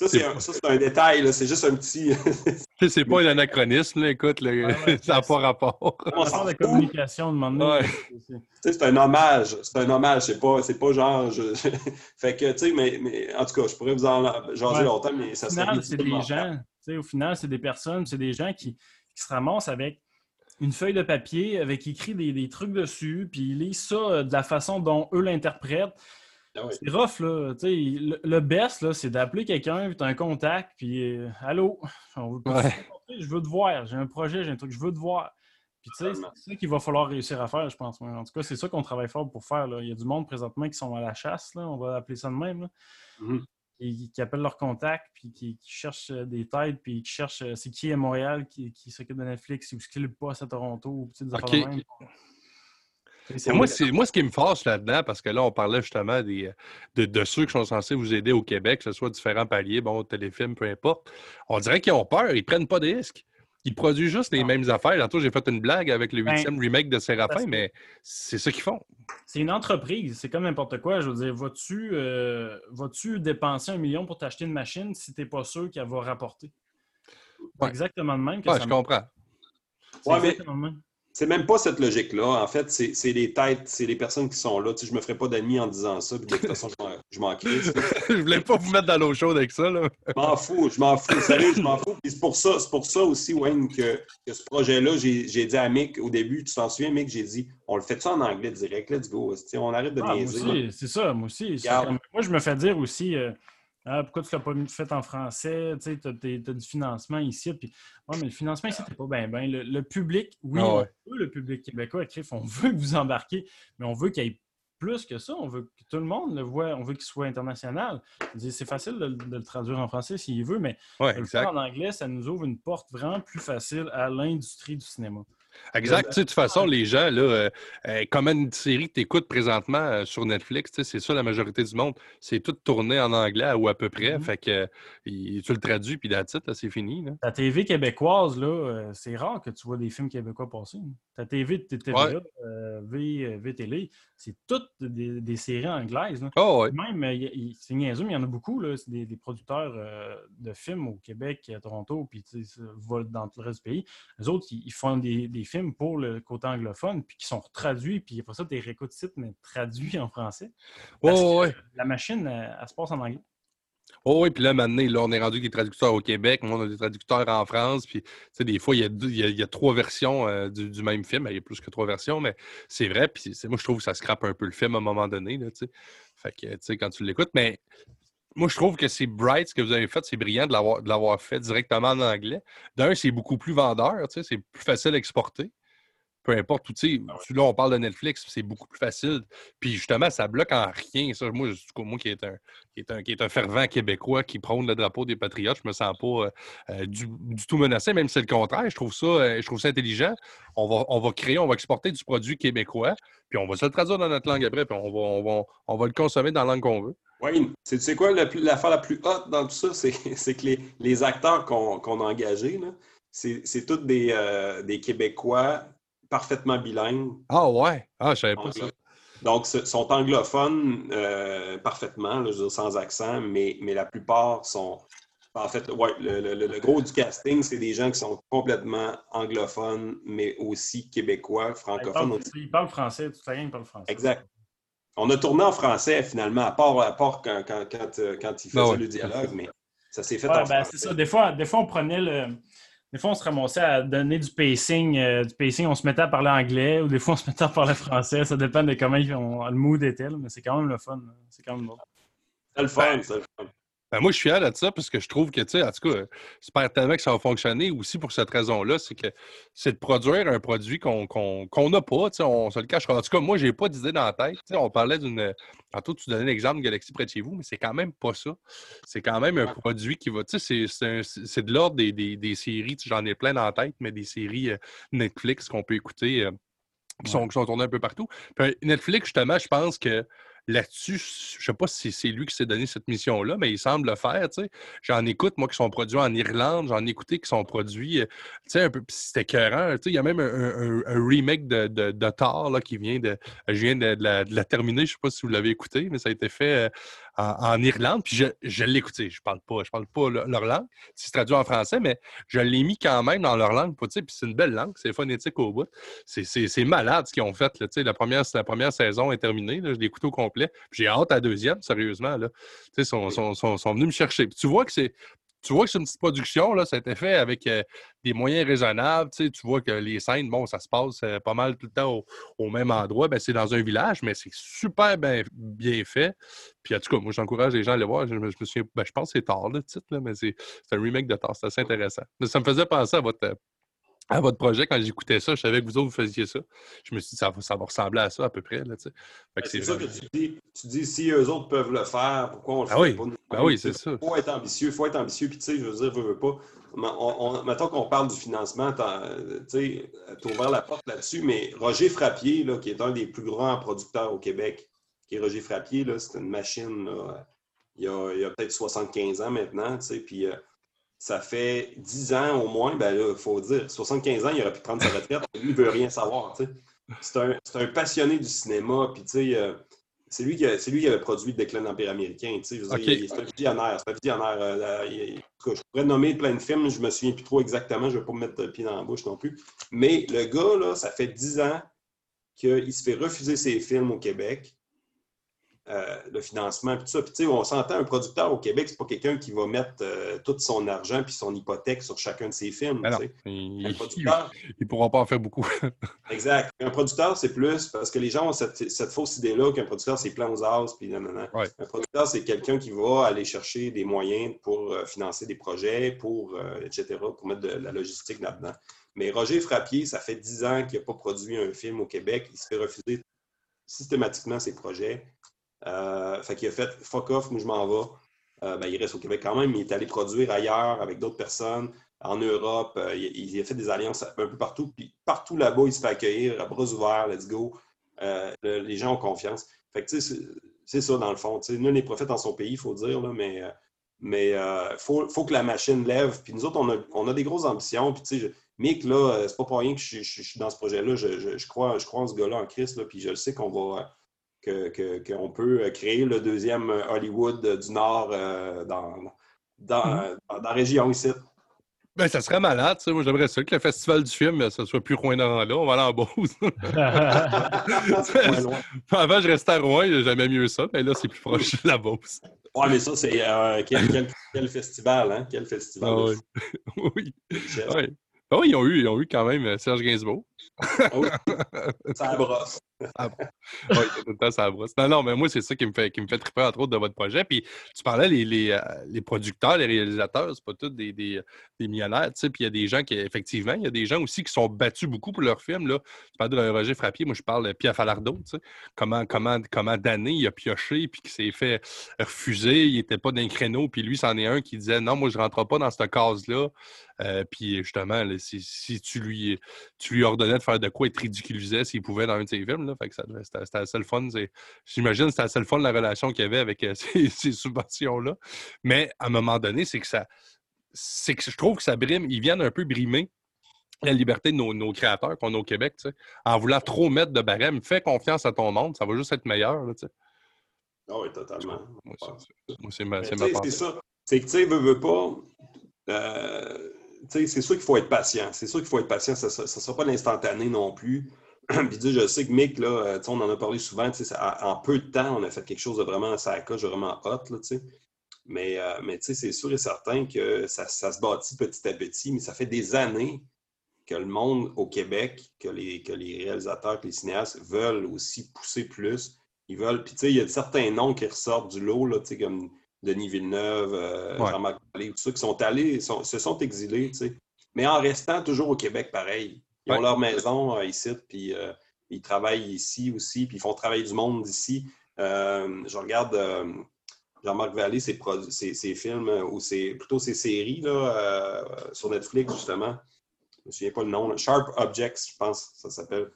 Ça, c'est un, détail, c'est juste un petit. c'est pas un anachronisme, écoute, ça n'a pas rapport. On sort de communication de C'est un hommage. C'est un hommage. C'est pas, pas genre. fait que, tu sais, mais, mais, en tout cas, je pourrais vous en jaser longtemps, mais ça serait. Au final, c'est des gens. Au final, c'est des personnes, c'est des gens qui, qui, se ramassent avec une feuille de papier avec écrit des, des trucs dessus, puis ils lisent ça euh, de la façon dont eux l'interprètent. Ah c'est rough, là. Le, le, best, c'est d'appeler quelqu'un, puis tu as un contact, puis euh, Allô, je veux te voir, j'ai un projet, j'ai un truc, je veux te voir. Puis tu sais, c'est ça qu'il va falloir réussir à faire, je pense. En tout cas, c'est ça qu'on travaille fort pour faire. Là. Il y a du monde présentement qui sont à la chasse, là, on va appeler ça de même. Mm-hmm. qui, appellent leur contact, puis qui, cherchent euh, des têtes, puis qui cherchent euh, c'est qui à Montréal qui, s'occupe de Netflix ou ce qui le passe à Toronto, ou des affaires de même. Moi, moi, ce qui me fâche là-dedans, parce que là, on parlait justement des, de, ceux qui sont censés vous aider au Québec, que ce soit différents paliers, bon, téléfilm, peu importe. On dirait qu'ils ont peur, ils prennent pas de risques. Ils produisent juste les mêmes affaires. Tantôt, j'ai fait une blague avec le ben, huitième remake de Séraphin, mais c'est ça qu'ils font. C'est une entreprise, c'est comme n'importe quoi. Je veux dire, vas-tu euh, dépenser un million pour t'acheter une machine si tu n'es pas sûr qu'elle va rapporter? C'est exactement le même que ouais, je comprends. Ouais, exactement le même. C'est même pas cette logique-là. En fait, c'est les têtes, c'est les personnes qui sont là. Tu sais, je me ferais pas d'amis en disant ça, puis de toute façon, je m'en crisse. je voulais pas vous mettre dans l'eau chaude avec ça. Là. je m'en fous, je m'en fous. Sérieux, je m'en fous. c'est pour ça, pour ça aussi, Wayne, que, que ce projet-là, j'ai dit à Mick au début, tu t'en souviens, Mick, j'ai dit, on le fait ça en anglais direct, let's go. On arrête de ah, niaiser. C'est ça, moi aussi. Moi, je me fais dire aussi. Euh, ah, pourquoi tu ne l'as pas fait en français? Tu as, du financement ici. Puis, mais le financement ici, c'est pas bien. Ben, le, public, oui, ah le public québécois, écrit, on veut que vous embarquez, mais on veut qu'il y ait plus que ça. On veut que tout le monde le voit. On veut qu'il soit international. C'est facile de, le traduire en français s'il veut, mais le faire en anglais, ça nous ouvre une porte vraiment plus facile à l'industrie du cinéma. Exact. de toute façon, les gens, là, euh, euh, comme une série que tu écoutes présentement euh, sur Netflix, c'est ça la majorité du monde. C'est tout tourné en anglais ou à peu près. Mm-hmm. Fait que tu le traduis, puis là, c'est fini. Ta TV québécoise, là, c'est rare que tu vois des films québécois passer. Ta TV, TVA, v, v Télé, c'est toutes des, séries anglaises. Oh, Même, c'est niaiseux, mais il y en a beaucoup. C'est des, producteurs de films au Québec, à Toronto, puis dans tout le reste du pays. Les autres, ils, font des films pour le côté anglophone, puis qui sont traduits, puis il n'y a pas ça des réécoutes sites, mais traduits en français. Oh, La machine, elle, se passe en anglais. Oh oui, puis là, maintenant, là, on est rendu des traducteurs au Québec, moi, on a des traducteurs en France, puis des fois, il y, a il, y a, trois versions euh, du, même film. Il y a plus que trois versions, mais c'est vrai, puis moi, je trouve que ça scrape un peu le film à un moment donné, là, Fait que, tu sais, quand tu l'écoutes, mais moi, je trouve que c'est bright ce que vous avez fait, c'est brillant de l'avoir fait directement en anglais. D'un, c'est beaucoup plus vendeur, c'est plus facile à exporter. Peu importe tu sais, ah là, on parle de Netflix, c'est beaucoup plus facile. Puis justement, ça bloque en rien. Ça, moi, moi qui est un, qui est un, qui est un fervent québécois qui prône le drapeau des patriotes, je me sens pas euh, euh, du, tout menacé, même si c'est le contraire. Je trouve ça, euh, je trouve ça intelligent. On va, on va créer, on va exporter du produit québécois, puis on va se le traduire dans notre langue après, puis on va, on va, on va le consommer dans la langue qu'on veut. Oui, c'est quoi l'affaire la, plus haute dans tout ça? C'est que les, les acteurs qu'on a engagés, c'est tous des, euh, des, Québécois parfaitement bilingues. Ah ouais? Ah, je savais pas ça. Donc, sont anglophones euh, parfaitement, je veux dire, sans accent, mais, mais la plupart sont. En fait, ouais, le, le, gros du casting, c'est des gens qui sont complètement anglophones, mais aussi québécois, francophones. Ils parlent, français, tout ça, ils parlent français. Exact. On a tourné en français, finalement, à part, à part quand, quand, quand, euh, quand il faisait le dialogue, mais ça s'est fait en ben, français. C'est ça. Des fois, des fois, on prenait le. Des fois, on se ramassait à donner du pacing. Euh, du pacing, on se mettait à parler anglais ou des fois, on se mettait à parler français. Ça dépend de comment le mood était, mais c'est quand même le fun. C'est quand même bon. C'est le fun, c'est le fun. Ben, moi, je suis fier de ça parce que je trouve que, tu sais, en tout cas, j'espère tellement que ça va fonctionner aussi pour cette raison-là, c'est que c'est de produire un produit qu'on n'a pas, tu sais, on se le cache. En tout cas, moi, j'ai pas d'idée dans la tête. Tu sais, on parlait d'une. Tantôt, tu donnais l'exemple de Galaxy près de chez vous, mais c'est quand même pas ça. C'est quand même un produit qui va. Tu sais, c'est de l'ordre des, des, des, séries, j'en ai plein dans la tête, mais des séries euh, Netflix qu'on peut écouter. Euh, qui, sont, qui sont tournées un peu partout. Puis Netflix, justement, je pense que là-dessus, je ne sais pas si c'est lui qui s'est donné cette mission-là, mais il semble le faire. J'en écoute, moi, qui sont produits en Irlande, j'en ai écouté qui sont produits, euh, un peu, c'était écœurant. Il y a même un, remake de, de, Thor là, qui vient de. Je viens de, la, terminer, je ne sais pas si vous l'avez écouté, mais ça a été fait en, Irlande, puis je, je l'ai écouté. Je parle pas, je parle pas leur langue. C'est traduit en français, mais je l'ai mis quand même dans leur langue, puis c'est une belle langue, c'est phonétique au bout. C'est malade ce qu'ils ont fait. Là, la, première, la première saison est terminée, je l'ai écouté au complet. J'ai hâte à la deuxième, sérieusement. Là. Ils sont, sont, sont, venus me chercher. tu vois que c'est tu vois que c'est une petite production, là, ça a été fait avec euh, des moyens raisonnables. Tu, vois que les scènes, bon, ça se passe euh, pas mal tout le temps au, même endroit. Ben, c'est dans un village, mais c'est super bien, bien fait. Puis en tout cas, moi, j'encourage les gens à aller voir. Je, me, souviens, ben, je pense que c'est tard le titre, là, mais c'est un remake de Thor. C'est assez intéressant. ça me faisait penser à votre, à votre projet, quand j'écoutais ça, je savais que vous autres, vous faisiez ça. Je me suis dit, ça, ça va ressembler à ça à peu près. Ben, c'est ça que tu dis. Tu dis, si eux autres peuvent le faire, pourquoi on le ah fait oui. pas? Ben oui, c'est ça. Il faut être ambitieux, il faut être ambitieux. Puis, tu sais, je veux dire, je veux pas. mettons qu'on parle du financement, tu sais, ouvert la porte là-dessus, mais Roger Frappier, là, qui est un des plus grands producteurs au Québec, qui est Roger Frappier, c'est une machine, il y a, a peut-être 75 ans maintenant, tu sais, puis... Euh, ça fait 10 ans au moins, ben il faut dire, 75 ans, il aurait pu prendre sa retraite, lui, il ne veut rien savoir. C'est un, un, passionné du cinéma, puis euh, c'est lui, qui lui qui avait produit le déclin de l'Empire américain. C'est un visionnaire. C'est un visionnaire. Euh, je pourrais nommer plein de films, je ne me souviens plus trop exactement, je ne vais pas me mettre le pied dans la bouche non plus. Mais le gars, là, ça fait 10 ans qu'il se fait refuser ses films au Québec. Euh, le financement, puis tout ça. Puis, on s'entend, un producteur au Québec, c'est pas quelqu'un qui va mettre euh, tout son argent puis son hypothèque sur chacun de ses films. Ben il ne pourra pas en faire beaucoup. exact. Un producteur, c'est plus parce que les gens ont cette, fausse idée-là qu'un producteur, c'est plein aux as, puis non, non, non. Un producteur, c'est quelqu'un qui va aller chercher des moyens pour euh, financer des projets, pour, etc., pour mettre de la logistique là-dedans. Mais Roger Frappier, ça fait 10 ans qu'il n'a pas produit un film au Québec. Il se fait refuser systématiquement ses projets. Euh, fait qu'il a fait fuck off, moi je m'en vais. Euh, ben, il reste au Québec quand même, il est allé produire ailleurs avec d'autres personnes, en Europe. Euh, il, a fait des alliances un peu partout. Puis partout là-bas, il se fait accueillir à bras ouverts, let's go. les gens ont confiance. Fait que c'est ça dans le fond. Nous, les prophètes dans son pays, il faut dire, là, mais mais il faut, faut, que la machine lève. Puis nous autres, on a, on a des grosses ambitions. Puis, tu sais, Mick, là, c'est pas pour rien que je, suis dans ce projet-là. Je, crois, je crois en ce gars-là, en Christ, là, puis je le sais qu'on va qu'on peut créer le deuxième Hollywood du Nord euh, dans, dans, dans, la région ici. Ben, ça serait malade, tu sais. Moi, j'aimerais ça que le festival du film, ça soit plus loin dans là. On va aller en Beauce. Avant, je restais à Rouen, j'aimais mieux ça, mais là, c'est plus proche de la Beauce. Ouais, mais ça, c'est euh, quel, quel, festival, hein? Quel festival. Ah, oui. oui. Ah oui, ils ont, eu, ils ont eu quand même euh, Serge Gainsbourg. Ah oui. Ça brosse. Ah oui, tout le temps, ça brosse. Non, non, mais moi, c'est ça qui me fait, qui me fait triper, entre autres, de votre projet. Puis tu parlais, les, les, euh, les producteurs, les réalisateurs, c'est pas tous des, des, des millionnaires, tu sais. Puis il y a des gens qui, effectivement, il y a des gens aussi qui sont battus beaucoup pour leurs films. Là. Tu parles de Roger Frappier, moi, je parle de Pierre Falardeau, tu sais. Comment, comment, comment d'années il a pioché, puis qu'il s'est fait refuser, il n'était pas d'un créneau, puis lui, c'en est un qui disait non, moi, je ne rentre pas dans cette case-là. Euh, puis justement, si, si, tu, lui, tu lui de faire de quoi, il te ridiculisait s'il pouvait dans un de ses films. Là, fait que c'était assez le fun. J'imagine que c'était assez le fun la relation qu'il y avait avec euh, ces, subventions-là. Mais à un moment donné, c'est que ça. C'est que je trouve que ça brime, ils viennent un peu brimer la liberté de nos, créateurs qu'on a au Québec, en voulant trop mettre de barème. Fais confiance à ton monde, ça va juste être meilleur. Là, ah oui, totalement. Moi, c'est ma, C'est ça. C'est que, tu sais, veux, veux pas. Euh, c'est sûr qu'il faut être patient. C'est sûr qu'il faut être patient. Ça ne sera pas l'instantané non plus. Puis je sais que Mick, là, euh, on en a parlé souvent, en peu de temps, on a fait quelque chose de vraiment sacoche, vraiment hot. Là, mais euh, mais c'est sûr et certain que ça, se bâtit petit à petit, mais ça fait des années que le monde au Québec, que les, que les réalisateurs, que les cinéastes veulent aussi pousser plus. Ils veulent. Puis il y a certains noms qui ressortent du lot, là, comme Denis Villeneuve, euh, Jean-Marc Vallée, tout ça, qui sont allés, se sont exilés, mais en restant toujours au Québec pareil. Ils ont leur maison euh, ici, puis euh, ils travaillent ici aussi, puis ils font travailler du monde ici. je regarde Jean-Marc Vallée, ses, ses, films, ou ses, plutôt ses séries là, sur Netflix, justement. Je ne me souviens pas le nom. Sharp Objects, je pense, ça s'appelle.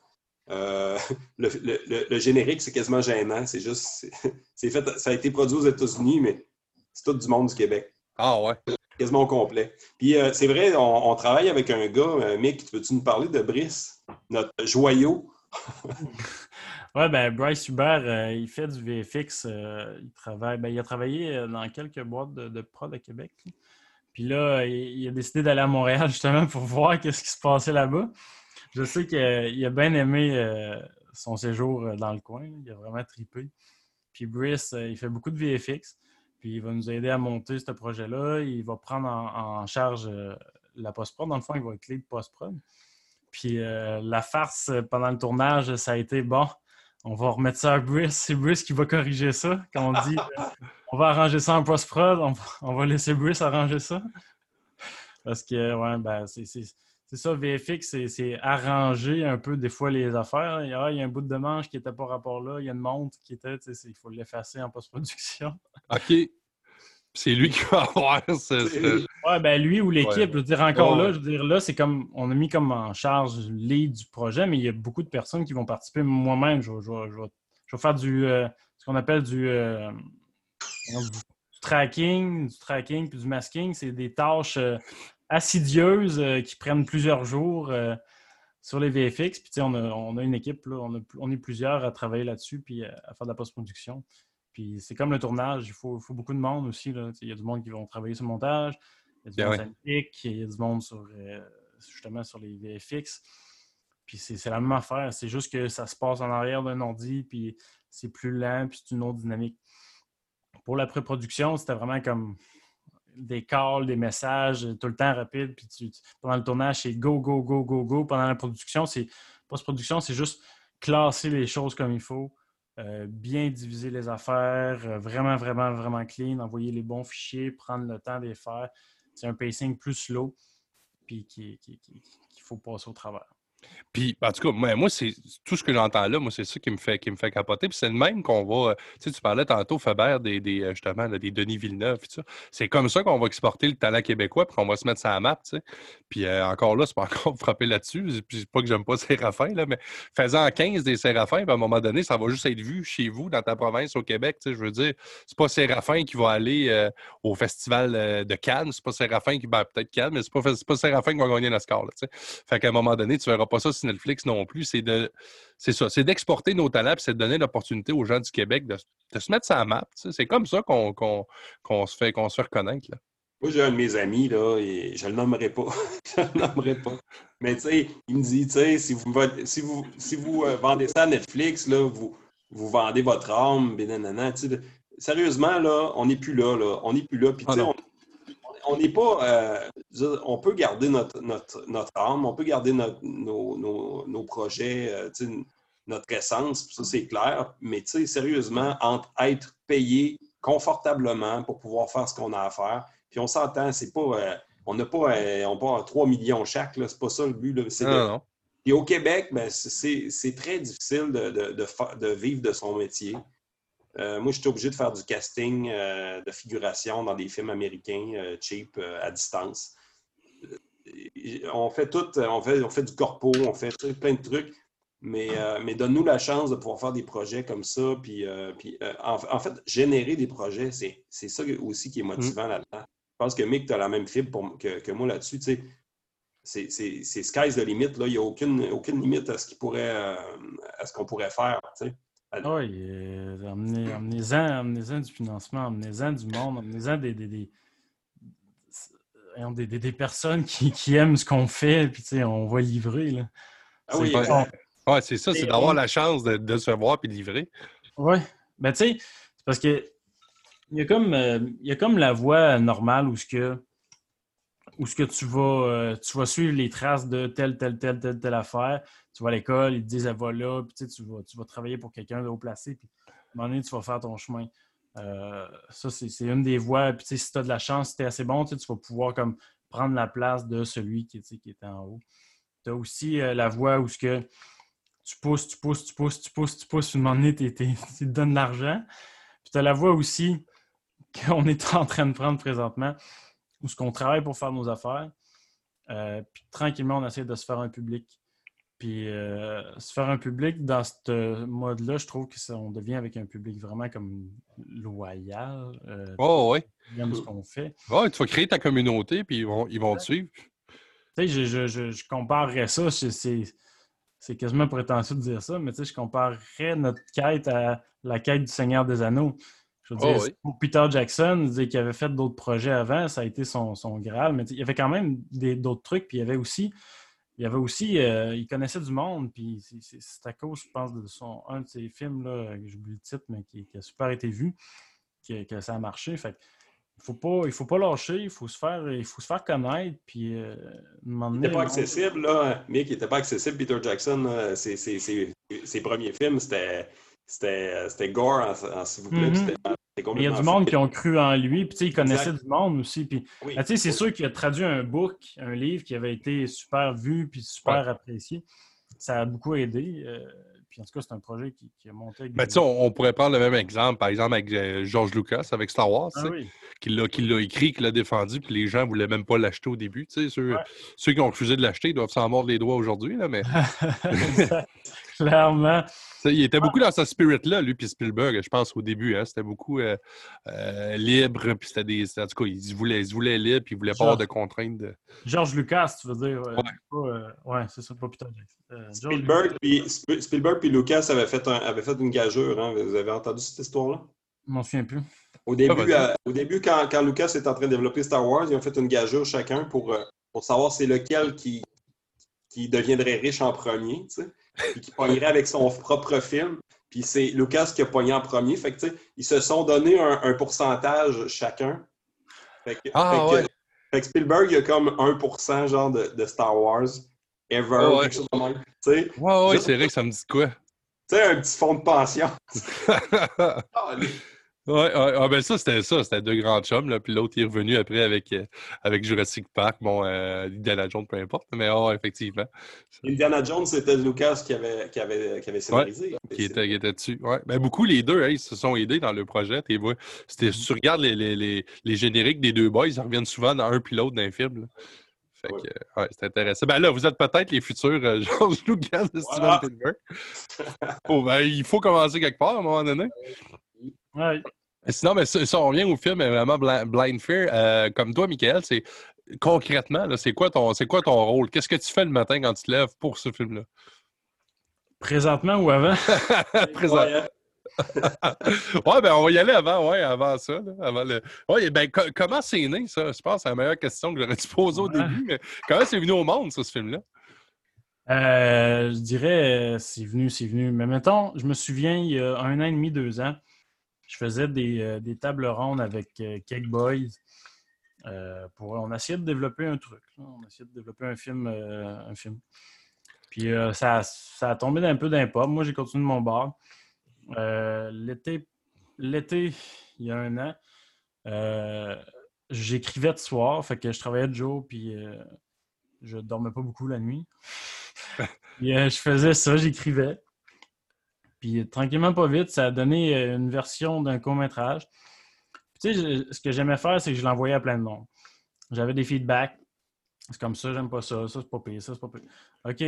le, générique, c'est quasiment gênant. C'est juste. C'est fait, ça a été produit aux États-Unis, mais c'est tout du monde du Québec. Ah ouais. Quasiment au complet. Puis euh, c'est vrai, on, travaille avec un gars, euh, Mick, veux-tu nous parler de Brice, notre joyau? ouais, ben Bryce Hubert, euh, il fait du VFX. il travaille, ben, il a travaillé dans quelques boîtes de, prod à Québec. Puis là, il, a décidé d'aller à Montréal justement pour voir qu'est-ce qui se passait là-bas. Je sais qu'il a bien aimé son séjour dans le coin. Il a vraiment tripé. Puis Brice, il fait beaucoup de VFX. Puis il va nous aider à monter ce projet-là. Il va prendre en, charge euh, la post-prod. Dans le fond, il va être lead post-prod. Puis euh, la farce pendant le tournage, ça a été bon. On va remettre ça à Brice. C'est Brice qui va corriger ça. Quand on dit euh, on va arranger ça en post-prod, on, va laisser Brice arranger ça. Parce que, ouais, ben, c'est ça, VFX, c'est arranger un peu des fois les affaires. Il y a, un bout de manche qui n'était pas rapport là, il y a une montre qui était, il faut l'effacer en post-production. OK. C'est lui qui va avoir ce. Ouais, ben lui ou l'équipe, je veux dire, encore là, je veux dire, là, c'est comme, on a mis comme en charge lead du projet, mais il y a beaucoup de personnes qui vont participer. Moi-même, je, vais faire du, euh, ce qu'on appelle du, euh, du, tracking, du tracking puis du masking. C'est des tâches euh, assidieuses qui prennent plusieurs jours sur les VFX. Puis, on a, on a une équipe, là, on, on, est plusieurs à travailler là-dessus puis à faire de la post-production. Puis c'est comme le tournage, il faut, beaucoup de monde aussi. Là. Il y a du monde qui vont travailler sur le montage, il y a du monde il y a du monde sur, euh, justement sur les VFX. Puis c'est la même affaire. C'est juste que ça se passe en arrière d'un ordi, puis c'est plus lent, puis c'est une autre dynamique. Pour la pré-production, c'était vraiment comme des calls, des messages, tout le temps rapide. Puis pendant le tournage, c'est go, go, go, go, go. Pendant la production, c'est post-production, c'est juste classer les choses comme il faut. Euh, bien diviser les affaires, euh, vraiment, vraiment, vraiment clean, envoyer les bons fichiers, prendre le temps de les faire. C'est un pacing plus slow, puis qu'il faut passer au travers. Puis, en tout cas, moi, moi, c'est tout ce que j'entends là, moi, c'est ça qui me fait, qui me fait capoter. Puis c'est le même qu'on va. euh, Tu sais, tu parlais tantôt, Faber, des, des, euh, justement, des Denis Villeneuve, ça. C'est comme ça qu'on va exporter le talent québécois, puis qu'on va se mettre sur la map, tu sais. Puis euh, encore là, c'est pas encore frapper là-dessus. Puis c'est pas que j'aime pas Séraphin, là, mais faisant 15 des Séraphins, à un moment donné, ça va juste être vu chez vous, dans ta province, au Québec, tu sais. Je veux dire, c'est pas Séraphin qui va aller au festival de Cannes, c'est pas Séraphin qui. Ben, peut-être Cannes, mais c'est pas, pas Séraphin qui va gagner le score, là, tu sais. Fait qu'à un moment donné, tu verras pas ça sur Netflix non plus. C'est de. C'est ça, c'est d'exporter nos talents, c'est de donner l'opportunité aux gens du Québec de, de se mettre la map. C'est comme ça qu'on qu'on- qu'on se, fait, qu'on se fait reconnaître. Là. Moi, j'ai un de mes amis, là, et je le nommerai pas. je le nommerai pas. Mais tu sais, il me dit, tu sais, si vous, me- si vous, si vous euh, vendez ça à Netflix, là, vous, vous vendez votre âme, ben nanana, Sérieusement, là, on n'est plus là, là. On n'est plus là. Puis, Ah tu sais, non. on on n'est pas. euh, on peut garder notre, notre, notre âme, on peut garder notre- nos, nos- nos projets, euh, notre essence, ça c'est clair. Mais sérieusement, entre être payé confortablement pour pouvoir faire ce qu'on a à faire, puis on s'entend, c'est pas. euh, on n'a pas, on pas 3 millions chaque, c'est pas ça le but. là. De- Non, au Québec, ben, c'est- très difficile de vivre de son métier. Euh, moi, j'étais obligé de faire du casting euh, de figuration dans des films américains euh, cheap à distance. On fait tout, on fait, on fait du corpo, on fait plein de trucs, mais, mais donne-nous la chance de pouvoir faire des projets comme ça. Puis, puis, en, en fait, générer des projets, c'est ça aussi qui est motivant là-dedans. Je pense que Mick, tu as la même fibre pour- que, que moi là-dessus. c'est sky's the limit. là. Il n'y a aucune, aucune limite à ce qu'il pourrait, à ce qu'on pourrait faire. Oui, euh, emmenez-en emmenez-en du financement, emmenez-en du monde, emmenez-en des, des, des, des- des- des personnes qui, qui aiment ce qu'on fait, puis tu sais, on va livrer. Là. Ah oui, C'est Ouais, c'est ça, c'est Et d'avoir on- la chance de, de se voir et de livrer. Oui. Ben, tu sais, c'est parce que il y, a comme, euh, il y a comme la voie normale où ce que, où ce que tu, vas, euh, tu vas suivre les traces de telle, telle, telle, telle, telle affaire. Tu vas à l'école, ils te disent, elle va là, puis tu, vas, tu vas travailler pour quelqu'un de haut placé, puis à un moment donné, tu vas faire ton chemin. Euh, ça, c'est une des voies. Puis, si tu as de la chance, si tu es assez bon, tu vas pouvoir comme prendre la place de celui qui, qui est en haut. Tu as aussi euh, la voie où ce que tu pousses, tu pousses, tu pousses, tu pousses, tu pousses, puis à un moment donné, tu te donnes de l'argent. Puis tu as la voie aussi qu'on est en train de prendre présentement, où ce qu'on travaille pour faire nos affaires. Euh, puis tranquillement, on essaie de se faire un public. Puis euh, se faire un public dans ce mode-là, je trouve que ça, on devient avec un public vraiment comme loyal. Euh, Oh, aime ce qu'on fait. Tu vas créer ta communauté, puis ils vont, ils vont te suivre. Tu sais, je, je, je, je comparerais ça, c'est quasiment prétentieux de dire ça, mais tu sais, je comparerais notre quête à la quête du Seigneur des Anneaux. Je veux Oh, dire, oui. pour Peter Jackson, il disait qu'il avait fait d'autres projets avant, ça a été son, son Graal, mais il y avait quand même des- d'autres trucs, puis il y avait aussi, il y avait aussi, euh, il connaissait du monde, puis c'est- à cause, je pense, de son, un de ses films, là, que j'oublie le titre, mais qui, qui a super été vu, que, que ça a marché. Fait il faut pas, il faut pas lâcher, il faut se faire, il faut se faire connaître, puis euh, Il n'était pas accessible, là. Mick, il n'était pas accessible. Peter Jackson, là, ses, ses- ses- ses premiers films, c'était c'était c'était gore, en, en- s'il vous plaît. Mhm. c'était Mais il y a du monde qui ont cru en lui, puis tu sais, il connaissait Exact. du monde aussi. Puis, Oui. ah, tu sais, c'est sûr qu'il a traduit un book, un livre qui avait été super vu puis super apprécié. Ça a beaucoup aidé. euh, puis en tout cas, c'est un projet qui, qui a monté avec Mais des- tu sais, on, on pourrait prendre le même exemple, par exemple, avec euh, George Lucas, avec Star Wars, Ah oui. qui l'a qui l'a écrit, qui l'a défendu, puis les gens ne voulaient même pas l'acheter au début. Tu sais, ceux, Ouais. ceux qui ont refusé de l'acheter doivent s'en mordre les doigts aujourd'hui, là, mais Clairement. il était beaucoup dans ce spirit-là, lui, puis Spielberg, je pense, au début. Hein, c'était beaucoup euh, euh, libre, puis c'était des. En tout cas, il se voulait, il se voulait libre, puis il voulait pas avoir de contraintes. De... George Lucas, tu veux dire. euh, Ouais. euh, c'est ça, pas. Euh, George Spielberg puis, Sp- Spielberg puis Lucas avaient fait, un- avaient fait une gageure. Hein. Vous avez entendu cette histoire-là? Je m'en souviens plus. Au début, euh, au début quand, quand Lucas est en train de développer Star Wars, ils ont fait une gageure chacun pour, pour savoir c'est lequel qui, qui deviendrait riche en premier, tu sais, puis qui pognerait avec son propre film. Puis c'est Lucas qui a pogné en premier. Fait que, tu sais, ils se sont donné un, un pourcentage chacun. Fait que, Ah, fait que- ouais. fait que Spielberg, il a comme 1% genre de, de Star Wars ever, Ah, ou ouais. quelque chose de même. Tu sais, Ouais, ouais, Je- c'est vrai que ça me dit quoi? tu sais, un petit fonds de pension. Ah, Ouais, ah, ben ça, c'était ça, c'était deux grands chums, là, puis l'autre est revenu après avec, euh, avec Jurassic Park, bon, euh, Indiana Jones, peu importe, mais oh, effectivement. Indiana Jones, c'était Lucas qui avait, qui avait, qui avait scénarisé. qui, était, qui était dessus, ouais. Ben, beaucoup, les deux, ils se sont aidés dans le projet, tu vois. C'était, si tu regardes les, les, les, les, génériques des deux boys, ils reviennent souvent dans un puis l'autre d'un film, Fait que, ouais, c'est intéressant. Ben là, vous êtes peut-être les futurs euh, George Lucas de Steven Spielberg. oh, ben, il faut commencer quelque part à un moment donné. Ouais. Sinon, mais si, on revient au film, vraiment Blind Fear, euh, comme toi, Michael, c'est concrètement, c'est quoi, ton, quoi ton rôle? Qu'est-ce que tu fais le matin quand tu te lèves pour ce film-là? Présentement ou avant? Présentement. ouais, ben on va y aller avant, ouais, avant ça. avant le... ouais, ben, comment c'est né, ça? Je pense que c'est la meilleure question que j'aurais dû poser au début, mais comment c'est venu au monde, ça, ce film-là? Euh, je dirais, c'est venu, c'est venu. Mais mettons, je me souviens, il y a un an et demi, deux ans, je faisais des, euh, des tables rondes avec euh, Cake Boys. Euh, pour, on essayait de développer un truc. On essayait de développer un film. un film. Puis ça, ça, a tombé d'un peu d'impôt. Moi, j'ai continué mon bar. l'été, l'été, il y a un an, j'écrivais de soir. Fait que je travaillais de jour, puis je dormais pas beaucoup la nuit. je faisais ça, j'écrivais. Puis tranquillement, pas vite, ça a donné euh, une version d'un court-métrage. Tu sais, ce que j'aimais faire, c'est que je l'envoyais à plein de monde. J'avais des feedbacks. C'est comme ça, j'aime pas ça, ça c'est pas pire, ça c'est pas pire. OK,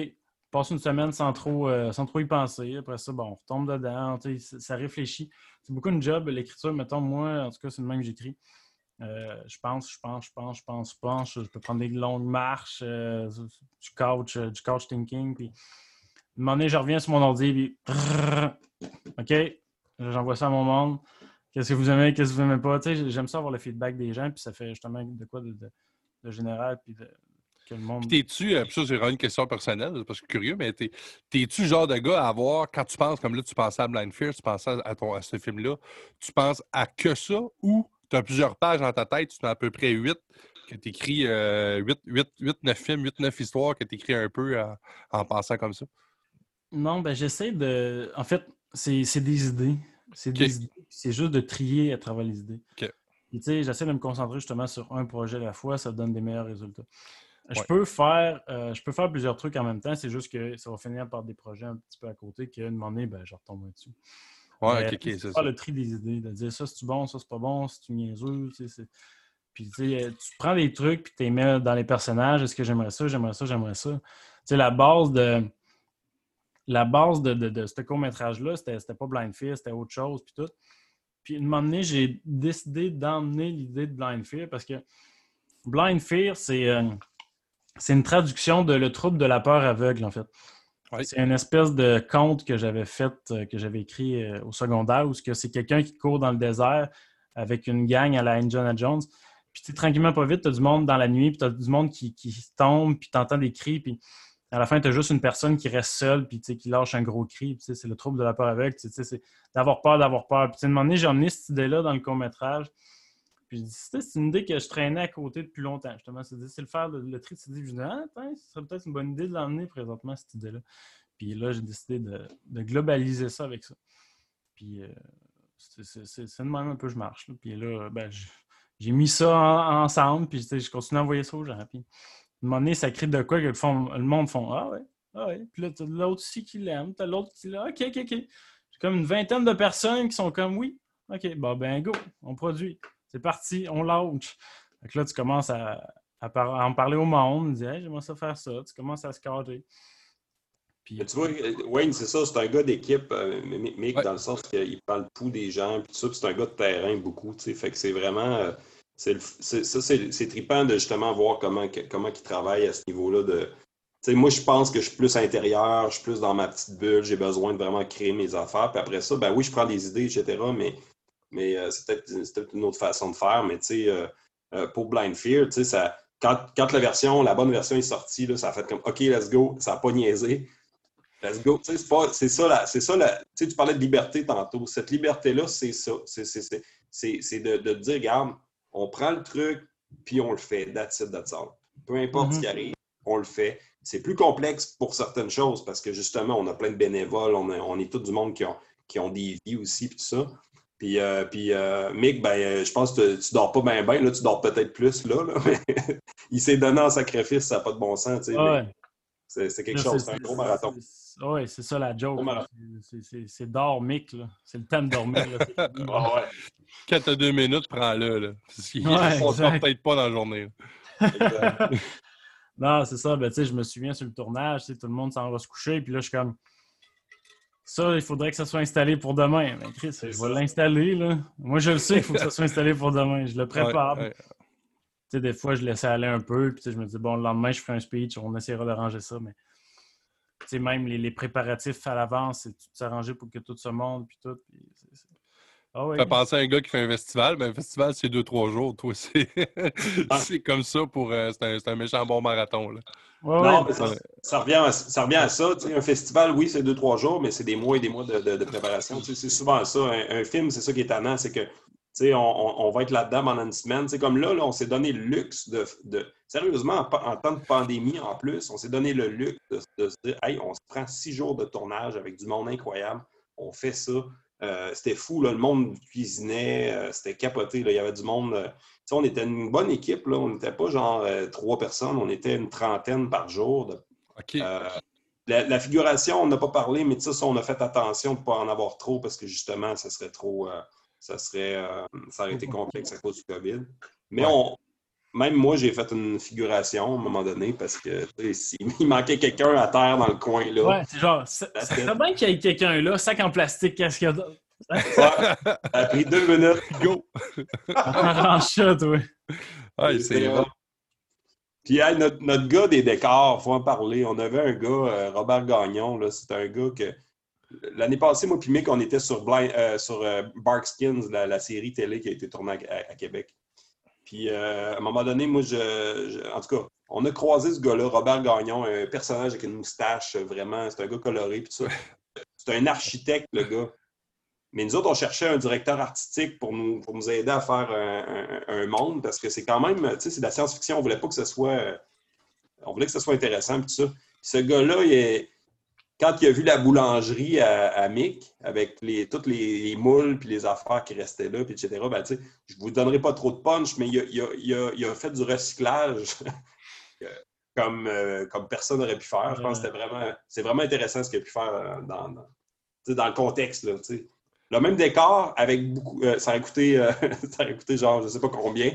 passe une semaine sans trop, euh, sans trop y penser. Après ça, bon, on retombe dedans, ça réfléchit. C'est beaucoup de job, l'écriture, mettons, moi, en tout cas, c'est le même que j'écris. Euh, je pense, je pense, je pense, je pense, je pense. Je peux prendre des longues marches, du coach, du coach thinking, puis un moment je reviens sur mon ordi, puis. OK, j'envoie ça à mon monde. Qu'est-ce que vous aimez, qu'est-ce que vous aimez pas? j'aime ça avoir le feedback des gens, puis ça fait justement de quoi de, général, puis que le monde. T'es-tu, euh, ça, c'est vraiment une question personnelle, parce que curieux, mais t'es-tu le genre de gars à avoir, quand tu penses, comme là, tu pensais à Blind Fear, tu pensais à, ton, à ce film-là, tu penses à que ça ou tu as plusieurs pages dans ta tête, tu as à peu près huit, que tu écris 8, 9 films, 8, 9 histoires, que tu écris un peu en pensant comme ça? Non, ben j'essaie de. En fait, c'est des idées. C'est des idées. C'est juste de trier à travers les idées. tu sais, j'essaie de me concentrer justement sur un projet à la fois, ça donne des meilleurs résultats. Je, peux faire, euh, je peux faire plusieurs trucs en même temps, c'est juste que ça va finir par des projets un petit peu à côté qu'à un moment donné, ben, je retombe dessus. Ouais, ok, ok, c'est ça. le tri des idées, de dire ça c'est bon, ça c'est pas bon, c'est niaiseux. Puis tu tu prends des trucs puis tu les mets dans les personnages. Est-ce que j'aimerais ça, j'aimerais ça, j'aimerais ça? Tu sais, la base de la base de, de, ce court-métrage-là, c'était pas Blind Fear, c'était autre chose, puis tout. Puis, à un moment donné, j'ai décidé d'emmener l'idée de Blind Fear parce que Blind Fear, c'est euh, une traduction de Le trouble de la peur aveugle, en fait. C'est une espèce de conte que j'avais fait, euh, que j'avais écrit euh, au secondaire, où c'est quelqu'un qui court dans le désert avec une gang à la Indiana Jones. Puis, tranquillement, pas vite, tu as du monde dans la nuit, puis tu as du monde qui, qui tombe, puis tu entends des cris, puis à la fin, tu as juste une personne qui reste seule puis qui lâche un gros cri. C'est le trouble de la peur avec. C'est d'avoir peur, d'avoir peur. Puis, à un moment donné, j'ai emmené cette idée-là dans le court-métrage. Puis, c'est une idée que je traînais à côté depuis longtemps. Justement, c'est le faire, le, le tri. Je me ah, ce serait peut-être une bonne idée de l'emmener présentement, cette idée-là. Puis là, j'ai décidé de, globaliser ça avec ça. Puis, euh, c'est de même un peu je marche. Puis là, ben, j'ai mis ça ensemble. Puis, je continue à envoyer ça aux gens. Un moment donné, ça crée de quoi que le, monde font Ah ouais, ah ouais. Puis là, t'as l'autre aussi qui l'aime, t'as l'autre qui l'aime. OK, OK, OK. J'ai comme une vingtaine de personnes qui sont comme Oui, OK, bon, ben go, on produit. C'est parti, on launch. Donc là, tu commences à, en parler au monde, tu dis Hey, j'aimerais ça faire ça. Tu commences à se cadrer. Puis... Tu vois, Wayne, c'est ça, c'est un gars d'équipe, euh, mais, dans le sens qu'il parle tout des gens, puis tout ça, c'est un gars de terrain beaucoup, tu sais, fait que c'est vraiment, euh, c'est ça, c'est trippant de justement voir comment, comment ils travaillent à ce niveau-là. De, moi, je pense que je suis plus intérieur, je suis plus dans ma petite bulle, j'ai besoin de vraiment créer mes affaires. Puis après ça, ben oui, je prends des idées, etc. Mais, mais euh, c'est peut-être une autre façon de faire. Mais tu sais, euh, euh, pour Blind Fear, ça, quand, quand, la version, la bonne version est sortie, là, ça a fait comme OK, let's go, ça n'a pas niaisé. Let's go. C'est ça, c'est ça, la, tu parlais de liberté tantôt. Cette liberté-là, c'est ça. C'est de, de dire, regarde, on prend le truc, puis on le fait. That's it, that's all. Peu importe ce qui mhm. arrive, on le fait. C'est plus complexe pour certaines choses parce que justement, on a plein de bénévoles, on, est tout du monde qui ont, qui ont des vies aussi, puis tout ça. Puis, euh, puis euh, Mick, ben, euh, je pense que tu dors pas bien, bien. Là, tu dors peut-être plus là. là mais il s'est donné en sacrifice, ça n'a pas de bon sens. Tu sais, Ouais. C'est c'est quelque Là, chose, c'est- un gros marathon. Ouais, c'est ça la joke. C'est- dormique, là. C'est le temps de dormir. là. Ah ouais, Quand t'as deux minutes, prends-le. Là. Parce qu'il Ouais, ne exact. peut-être pas dans la journée. Non, c'est ça. Ben, je me souviens sur le tournage, tout le monde s'en va se coucher. Puis là, je suis comme. Ça, il faudrait que ça soit installé pour demain. Mais Chris, je vais l'installer. là. Moi, je le sais qu'il faut que ça soit installé pour demain. Je le prépare. Ouais, ouais. Tu sais, des fois, je laissais aller un peu. Puis je me dis, bon, le lendemain, je ferai un speech. On essaiera d'arranger ça. Mais tu sais, même les, les préparatifs à l'avance, c'est tout s'arranger pour que tout se monte. Puis tout. Puis Ah. T'as pensé à un gars qui fait un festival, ben un festival, c'est deux, trois jours. Toi, c'est c'est comme ça pour. euh, c'est un, c'est un méchant bon marathon. Là. Ouais, Non, ouais. mais ça, ça revient à, ça revient à ça. tu sais, Un festival, oui, c'est deux, trois jours, mais c'est des mois et des mois de, de- de préparation. Tu sais, C'est souvent ça. Un, un film, c'est ça qui est tannant, c'est que tu sais, on, on- on va être là-dedans pendant une semaine. C'est comme là, là, on s'est donné le luxe de. de- sérieusement, en, en temps de pandémie en plus, on s'est donné le luxe de, de se dire Hey, on se prend six jours de tournage avec du monde incroyable. On fait ça. Euh, c'était fou, là, le monde cuisinait, euh, c'était capoté. là. Il y avait du monde. euh, on était une bonne équipe. Là. On n'était pas genre trois personnes, on était une trentaine par jour de la, la figuration, on n'a pas parlé, mais ça, on a fait attention de ne pas en avoir trop parce que justement, ça serait trop. ça serait. ça aurait été complexe à cause du COVID. Mais Ouais. on. Même moi, j'ai fait une figuration à un moment donné parce que s'il- il manquait quelqu'un à terre dans le coin là. Ouais, c'est genre, ça, serait bien qu'il y ait quelqu'un là, sac en plastique, qu'est-ce qu'il y a ça a pris deux minutes. Go! Arrange ça, toi. Ouais, c'est bon. Puis hey, notre, notre gars des décors, faut en parler. On avait un gars, euh, Robert Gagnon, là, c'est un gars que l'année passée, moi puis Mick, on était sur, Blind, euh, sur euh, Barkskins, la, la série télé qui a été tournée à, à- à Québec. Puis euh, à un moment donné, moi, je, je- en tout cas, on a croisé ce gars-là, Robert Gagnon, un personnage avec une moustache, euh, vraiment, c'est un gars coloré, puis tout ça. C'est un architecte, le gars. Mais nous autres, on cherchait un directeur artistique pour nous, pour nous aider à faire un, un- un monde, parce que c'est quand même, tu sais, c'est de la science-fiction. On voulait pas que ce soit. euh, On voulait que ce soit intéressant, puis tout ça. Puis ce gars-là, il est- quand il a vu la boulangerie à, à Mick, avec les, toutes les, les moules puis les affaires qui restaient là, puis etc., ben, je ne vous donnerai pas trop de punch, mais il a, il a- il a- il a fait du recyclage comme, euh, comme personne n'aurait pu faire. Je pense que c'était vraiment, c'est vraiment intéressant ce qu'il a pu faire dans, le contexte. Là, le même décor, avec beaucoup, euh, ça, a coûté, euh, ça a coûté genre, je ne sais pas combien,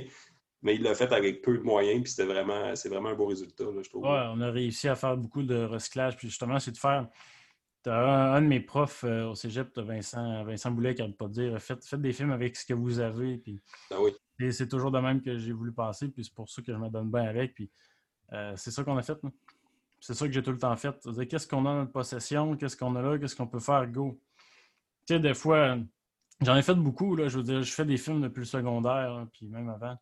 mais il l'a fait avec peu de moyens, puis c'était vraiment, c'est vraiment un beau résultat, là, je trouve. Ouais, on a réussi à faire beaucoup de recyclage. Puis justement, c'est de faire. Un, un de mes profs euh, au cégep, Vincent, Vincent Boulet, qui n'arrête pas de dire faites, faites des films avec ce que vous avez. Puis Ah oui. et c'est toujours de même que j'ai voulu passer. Puis c'est pour ça que je me donne bien avec. Puis euh, c'est ça qu'on a fait. C'est ça que j'ai tout le temps fait. C'est-à-dire, Qu'est-ce qu'on a dans notre possession? Qu'est-ce qu'on a là? Qu'est-ce qu'on peut faire? Go! Tu sais, des fois, j'en ai fait beaucoup. Là, je veux dire, je fais des films depuis le secondaire, hein, puis même avant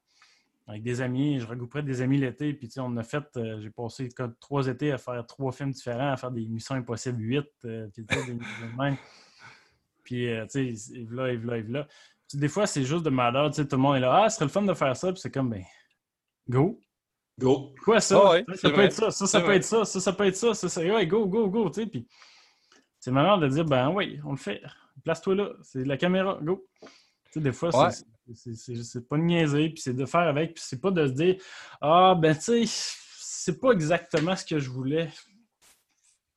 avec des amis. Je regrouperais des amis l'été. Puis, tu sais, on a fait, euh, j'ai passé comme trois étés à faire trois films différents, à faire des Missions Impossibles 8. euh, puis, tu sais, des- mêmes. Puis, euh, tu sais, et là, et là, et là. Puis, des fois, c'est juste de malheur. Tu sais, tout le monde est là. Ah, ce serait le fun de faire ça. Puis, c'est comme, ben, go. Go! Quoi, ça? Ah ouais, ça, ça peut être ça. Ça, ça peut vrai. être ça. Ça, ça peut être ça. Ça, ça- ouais, go, go, go. Tu sais, puis c'est marrant de dire, ben oui, on le fait. Place-toi là. C'est la caméra. Go. Tu sais, des fois, Ouais. c'est- c'est pas de niaiser, puis c'est de faire avec, puis c'est pas de se dire, ah, ben tu sais, c'est pas exactement ce que je voulais.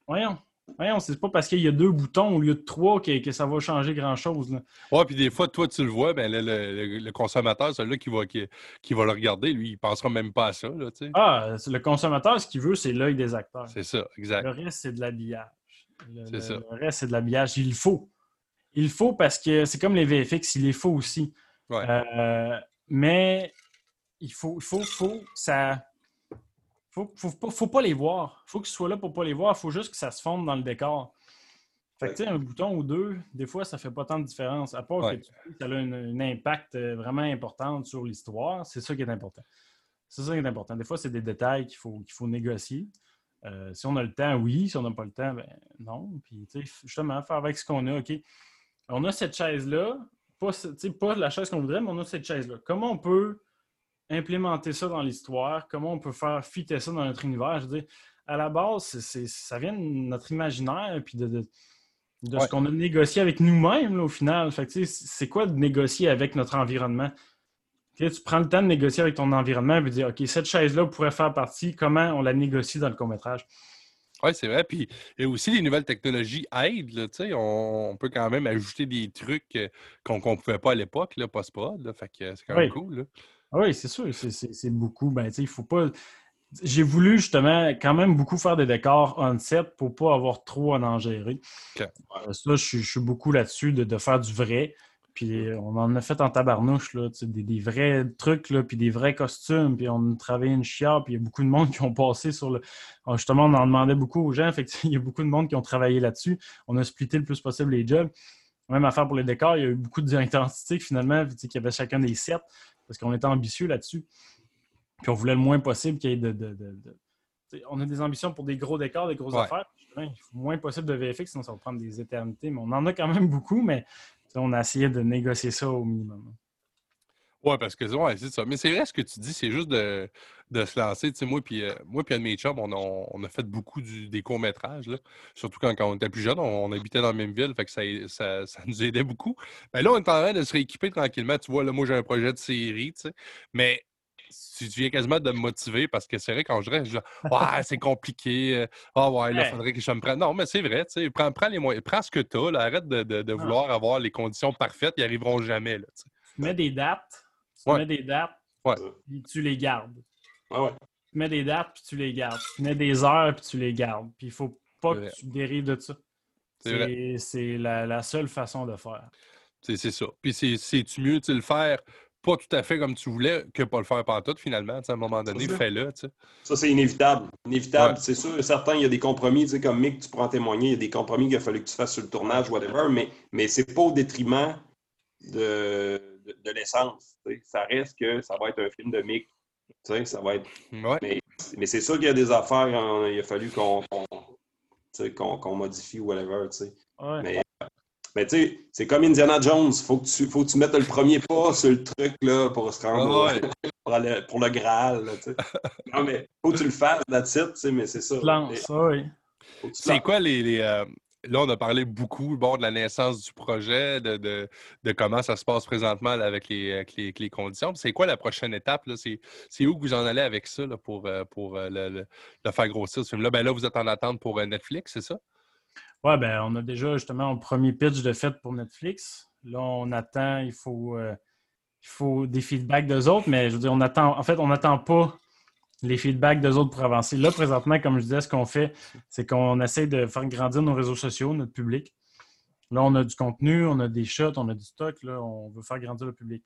Voyons. Voyons, c'est pas parce qu'il y a deux boutons au lieu de trois que, que ça va changer grand-chose. Ouais, puis des fois, toi, tu le vois, ben, le, le- consommateur, celui-là qui va, qui, qui va le regarder, lui, il pensera même pas à ça. Là. Ah, le consommateur, ce qu'il veut, c'est l'œil des acteurs. C'est ça, exact. Le reste, c'est de l'habillage. Le, ça. le reste, c'est de l'habillage. Il faut. Il faut parce que c'est comme les VFX, il les faut aussi. Ouais. Euh, mais il faut, il faut, faut ça. Faut, faut, pas- faut pas les voir. faut que ce soit là pour pas les voir. Il faut juste que ça se fonde dans le décor. Fait que, tu sais, un bouton ou deux, des fois, ça fait pas tant de différence. À part Ouais. que ça a un, impact euh, vraiment important sur l'histoire, c'est ça qui est important. C'est ça qui est important. Des fois, c'est des détails qu'il faut, qu'il faut négocier. Euh, si on a le temps, oui. Si on n'a pas le temps, ben non. Puis, tu sais, justement, faire avec ce qu'on a. OK, on a cette chaise-là, pas, la chaise qu'on voudrait, mais on a cette chaise-là. Comment on peut implémenter ça dans l'histoire? Comment on peut faire fitter ça dans notre univers? Je veux dire, à la base, ça vient de notre imaginaire, puis de, de- de Ouais. ce qu'on a négocié avec nous-mêmes, au final. Fait c'est quoi de négocier avec notre environnement? Tu prends le temps de négocier avec ton environnement et de dire, OK, cette chaise-là pourrait faire partie, comment on la négocie dans le court-métrage? Oui, c'est vrai. Puis et aussi, les nouvelles technologies aident. Là, on, on peut quand même ajouter des trucs euh, qu'on ne pouvait pas à l'époque, post-prod. Fait que c'est quand même Oui. cool. Là. Ah Oui, c'est sûr, c'est- beaucoup. Ben, il faut pas. J'ai voulu justement quand même beaucoup faire des décors on-set pour pas avoir trop à en gérer. Euh, Ça, je, suis- je suis beaucoup là-dessus de, de faire du vrai. Puis euh, on en a fait en tabarnouche, là, des, des vrais trucs, là, puis des vrais costumes, puis on a travaillé une chiare, puis il y a beaucoup de monde qui ont passé sur le... Ah, Justement, on en demandait beaucoup aux gens, fait il y a beaucoup de monde qui ont travaillé là-dessus. On a splitté le plus possible les jobs. Même affaire pour les décors, il y a eu beaucoup de directeurs artistiques finalement, tu sais, qui avaient chacun des sets, parce qu'on était ambitieux là-dessus. Puis on voulait le moins possible qu'il y ait de... de- de- de- tu sais, on a des ambitions pour des gros décors, des grosses Ouais. affaires. Il faut moins possible de VFX, sinon ça va prendre des éternités. Mais on en a quand même beaucoup, mais on a essayé de négocier ça au minimum. Oui, parce que c'est ça. Mais c'est vrai ce que tu dis, c'est juste de, de se lancer. Moi, puis euh, moi, mes on a, fait beaucoup des courts-métrages. Surtout quand, quand on était plus jeune, on, habitait dans la même ville, fait que ça, ça, nous aidait beaucoup. Mais là, on est en train de se rééquiper tranquillement. Tu vois, là, moi, j'ai un projet de série, tu sais. Mais tu viens quasiment de me motiver parce que c'est vrai, quand je reste, je dis, ouais, c'est compliqué. euh, Ah ouais, là, Ouais. il faudrait que je me prenne. Non, mais c'est vrai, tu sais. Prends, prends les moyens. Prends ce que tu as, arrête de, de- de Ah. vouloir avoir les conditions parfaites, ils n'y arriveront jamais, là, tu mets des dates, tu Ouais. mets des dates, Ouais. puis tu les gardes. Ouais, ouais. Tu mets des dates, puis tu les gardes. Tu mets des heures, puis tu les gardes. Puis il faut pas que tu dérives de ça. C'est la, la seule façon de faire. C'est c'est ça. Puis c'est- c'est-tu mieux de le faire pas tout à fait comme tu voulais que pas le faire pantoute finalement? À un moment donné, fais-le. tu sais. Ça, c'est inévitable. Inévitable. Ouais. C'est sûr, certain, il y a des compromis, tu sais, comme Mick, tu pourras en témoigner, il y a des compromis qu'il a fallu que tu fasses sur le tournage, whatever, mais, mais c'est pas au détriment de, de, de l'essence. tu sais. Ça reste que ça va être un film de Mick. Tu sais, ça va être. Ouais. Mais c'est sûr qu'il y a des affaires, hein, il a fallu qu'on qu'on- qu'on modifie ou whatever. tu sais. Ouais. Mais, mais tu sais, c'est comme Indiana Jones. Faut que tu, faut que tu mettes le premier pas sur le truc là, pour se rendre Ah ouais. pour, le, pour le Graal. Là, tu sais. non, mais faut que tu le fasses, that's it, tu sais, mais c'est ça. Oui. C'est quoi les. les, euh, Là, on a parlé beaucoup bon, de la naissance du projet, de, de, de comment ça se passe présentement là, avec, les, avec les, avec les conditions. C'est quoi la prochaine étape? là? C'est c'est où que vous en allez avec ça là, pour, euh, pour euh, le, le- le faire grossir, ce film-là? Ben là, vous êtes en attente pour Netflix, c'est ça? Ouais, ben, on a déjà justement un premier pitch de fait pour Netflix. Là, on attend, il faut, euh, il faut des feedbacks d'eux autres, mais je veux dire, on attend, en fait, on n'attend pas les feedbacks d'eux autres pour avancer. Là, présentement, comme je disais, ce qu'on fait, c'est qu'on essaie de faire grandir nos réseaux sociaux, notre public. Là, on a du contenu, on a des shots, on a du stock, là, on veut faire grandir le public.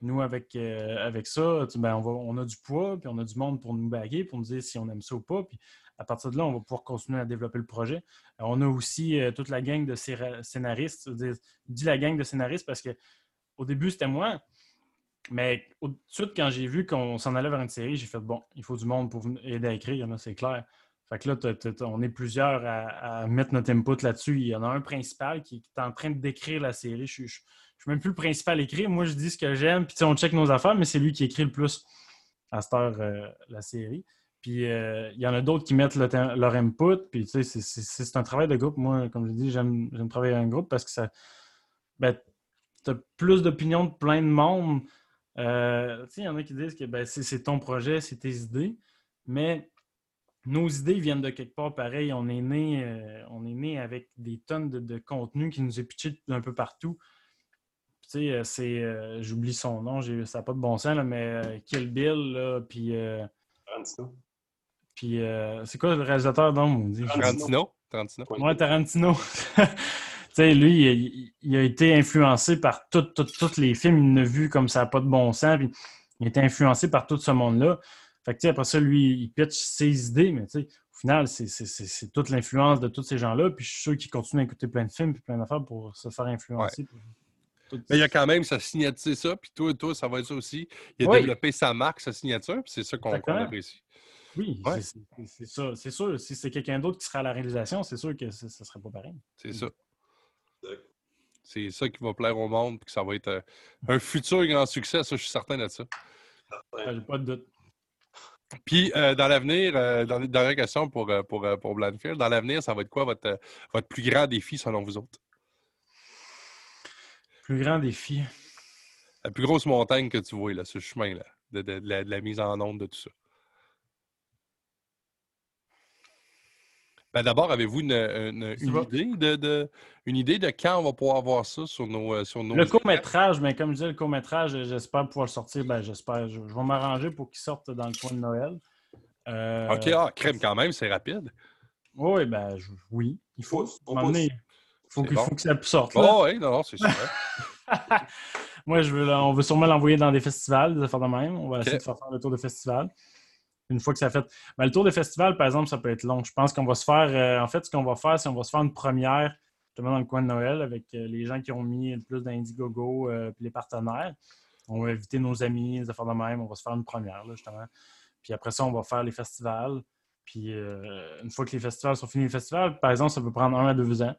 Nous, avec, euh, avec ça, ben, on, va, on a du poids, puis on a du monde pour nous baguer, pour nous dire si on aime ça ou pas. Puis à partir de là, on va pouvoir continuer à développer le projet. Euh, On a aussi euh, toute la gang de scénaristes. Je dis la gang de scénaristes parce que au début, c'était moi. Mais tout de suite, quand j'ai vu qu'on s'en allait vers une série, j'ai fait bon, il faut du monde pour aider à écrire, là, c'est clair. Fait que là, on est plusieurs à, mettre notre input là-dessus. Il y en a un principal qui, est en train de décrire la série. Je, je suis même plus le principal à écrire. Moi, je dis ce que j'aime, puis on check nos affaires, mais c'est lui qui écrit le plus à cette heure euh, la série. Puis euh, il y en a d'autres qui mettent leur input. Puis tu sais, c'est- un travail de groupe. Moi, comme je dis, j'aime travailler en groupe parce que ça. Ben, tu as plus d'opinions de plein de monde. Euh, il y en a qui disent que ben, c'est ton projet, c'est tes idées. Mais nos idées viennent de quelque part pareil. On est né, euh, on est né avec des tonnes de, contenu qui nous est pitché d'un peu partout. Tu sais, euh, c'est. euh, J'oublie son nom, ça n'a pas de bon sens, là, mais euh, Kill Bill, puis. euh. Puis euh, c'est quoi le réalisateur donc on dit? Tarantino. Tarantino? Tarantino? Ouais, Tarantino. tu sais, lui, il, il a été influencé par tous les films. Il a vu comme ça n'a pas de bon sens. Puis il a été influencé par tout ce monde-là. Fait que, tu sais, après ça, lui, il pitch ses idées, mais tu sais, au final, c'est- c'est c'est- c'est toute l'influence de tous ces gens-là. Puis je suis sûr qu'ils continuent à écouter plein de films et plein d'affaires pour se faire influencer. tout- Mais il y a quand même sa signature, ça, puis toi, toi, ça va être ça aussi. Il a Oui. développé sa marque, sa signature, puis c'est ça qu'on apprécie. Oui, Ouais. c'est- ça. C'est sûr. Si c'est quelqu'un d'autre qui sera à la réalisation, c'est sûr que ce ne serait pas pareil. C'est ça. C'est ça qui va plaire au monde, puis que ça va être euh, un futur grand succès, ça, je suis certain de ça. Ah, J'ai pas de doute. Puis, euh, dans l'avenir, euh, dans, dernière question pour, euh, pour, pour Blandfield, dans l'avenir, ça va être quoi votre, votre plus grand défi selon vous autres? Plus grand défi. La plus grosse montagne que tu vois, là, ce chemin-là, de, de- de la, de la mise en onde de tout ça. Ben, D'abord, avez-vous une, idée de, de- une idée de quand on va pouvoir voir ça sur nos, euh, sur nos Le court-métrage, mais comme je disais, le court-métrage, j'espère pouvoir le sortir. Ben, j'espère. Je, je vais m'arranger pour qu'il sorte dans le coin de Noël. Euh, OK, ah, crème quand même, c'est rapide. Oui, ben, je- oui. Il faut. On donné, il faut, bon. que ça sorte. là. Oh, oui, non, non, c'est sûr. Moi, je veux, on veut sûrement l'envoyer dans des festivals, des affaires de même. On va essayer de faire faire le tour de festival. Une fois que ça fait. Ben, le tour de festival, par exemple, ça peut être long. Je pense qu'on va se faire. euh, en fait, ce qu'on va faire, c'est qu'on va se faire une première, justement, dans le coin de Noël, avec euh, les gens qui ont mis le plus d'Indiegogo euh, puis les partenaires. On va inviter nos amis, des affaires de même. On va se faire une première, là, justement. Puis après ça, on va faire les festivals. Puis euh, une fois que les festivals sont finis, les festivals, par exemple, ça peut prendre un à deux ans.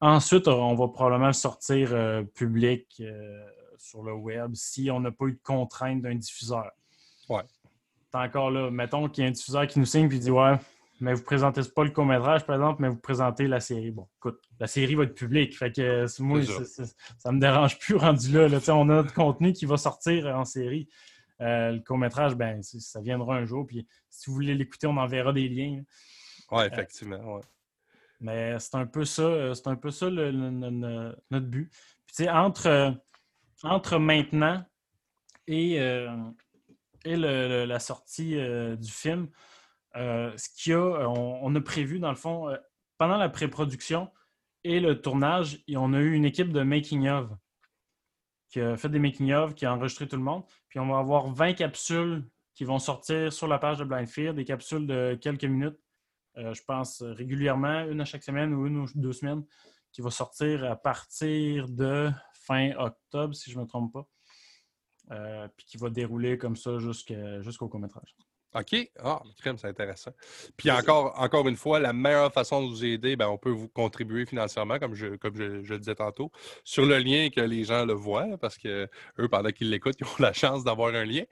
Ensuite, on va probablement le sortir public sur le web si on n'a pas eu de contrainte d'un diffuseur. Ouais. T'es encore là. Mettons qu'il y a un diffuseur qui nous signe et dit Ouais, mais vous présentez pas le court-métrage, par exemple, mais vous présentez la série. Bon, écoute, la série va être publique. Fait que euh, moi, ça. c'est- c'est- ça me dérange plus rendu là. là. On a notre contenu qui va sortir en série. Euh, le court-métrage, ben, ça viendra un jour. Puis si vous voulez l'écouter, on enverra des liens. Oui, effectivement. ouais. Mais c'est un peu ça, euh, c'est un peu ça le- le- le- le- notre but. Puis entre, euh, entre maintenant et, euh, et la sortie euh, du film, euh, ce qu'il y a, euh, on, a prévu, dans le fond, pendant la pré-production et le tournage, on a eu une équipe de making-of qui a fait des making-of, qui a enregistré tout le monde. Puis on va avoir 20 capsules qui vont sortir sur la page de Blind Fear, des capsules de quelques minutes je pense, régulièrement, une à chaque semaine ou une ou deux semaines, qui va sortir à partir de fin octobre, si je ne me trompe pas. Euh, puis qui va dérouler comme ça jusqu'au court-métrage. OK. Ah, crème, c'est intéressant. Puis encore, encore une fois, la meilleure façon de vous aider, ben, on peut vous contribuer financièrement, comme je, le disais tantôt, sur le lien que les gens le voient, parce que eux, pendant qu'ils l'écoutent, ils ont la chance d'avoir un lien.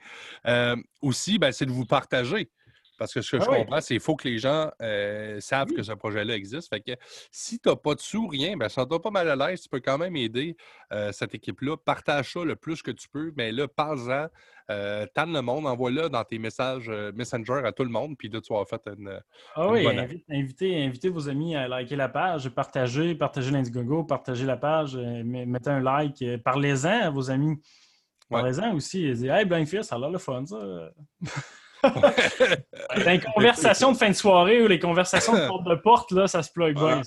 Euh, aussi, ben, c'est de vous partager. Parce que ce que Ah je oui. comprends, c'est qu'il faut que les gens euh, savent que ce projet-là existe. Fait que si tu n'as pas de sous, rien, ben, ça pas mal à l'aise. Tu peux quand même aider euh, cette équipe-là. Partage ça le plus que tu peux, mais là, parle-en. Euh, tanne le monde, envoie-le dans tes messages Messenger à tout le monde, puis là, tu vas fait une. Ah Une oui, bonne invite- invitez, invitez vos amis à liker la page, partager, partager l'Indiegogo, partager la page, met- mettez un like, parlez-en à vos amis. Ouais. Parlez-en aussi. Dites, Hey, Fear, ça a l'air le fun, ça. Dans les conversations de fin de soirée ou les conversations de porte de porte, là, ça se plug Ouais. bien.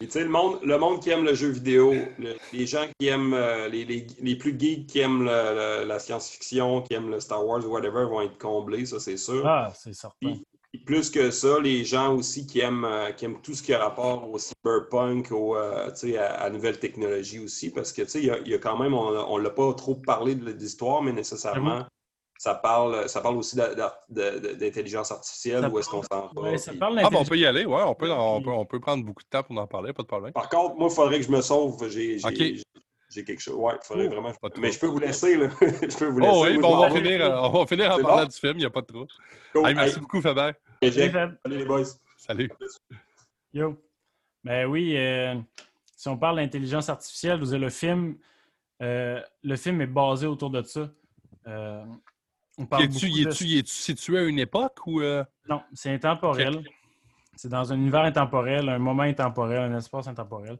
Et tu sais, le monde, le monde qui aime le jeu vidéo, le- les gens qui aiment, euh, les, les- les plus geeks qui aiment le- le- la science-fiction, qui aiment le Star Wars ou whatever, vont être comblés, ça c'est sûr. Ah, c'est certain. Puis plus que ça, les gens aussi qui aiment, euh, qui aiment tout ce qui a rapport au cyberpunk, au, euh, tu sais, à, à nouvelle technologie aussi, parce que tu sais, il y a, il y a quand même, on ne l'a pas trop parlé de l'histoire, mais nécessairement, ça parle, ça parle aussi d'intelligence artificielle, Ça où est-ce qu'on s'en va. Ouais, ça puis- parle Ah, ben, on peut y aller, ouais. On peut, on, peut, on peut prendre beaucoup de temps pour en parler, pas de problème. Par contre, moi, il faudrait que je me sauve. J'ai quelque chose. Ouais, il faudrait Oh, vraiment. Mais je peux vous laisser, là. je peux vous laisser. Oh oui, bon, je on, va finir, on va finir en parlant bon? du film, il n'y a pas de. Hey, merci Hey, beaucoup, Faber. Salut les boys. Salut. Yo. Ben oui, euh, si on parle d'intelligence artificielle, vous avez le film, euh, le film est basé autour de ça. Euh, on parle y de- situé à une époque ou. euh, Non, c'est intemporel. C'est dans un univers intemporel, un moment intemporel, un espace intemporel.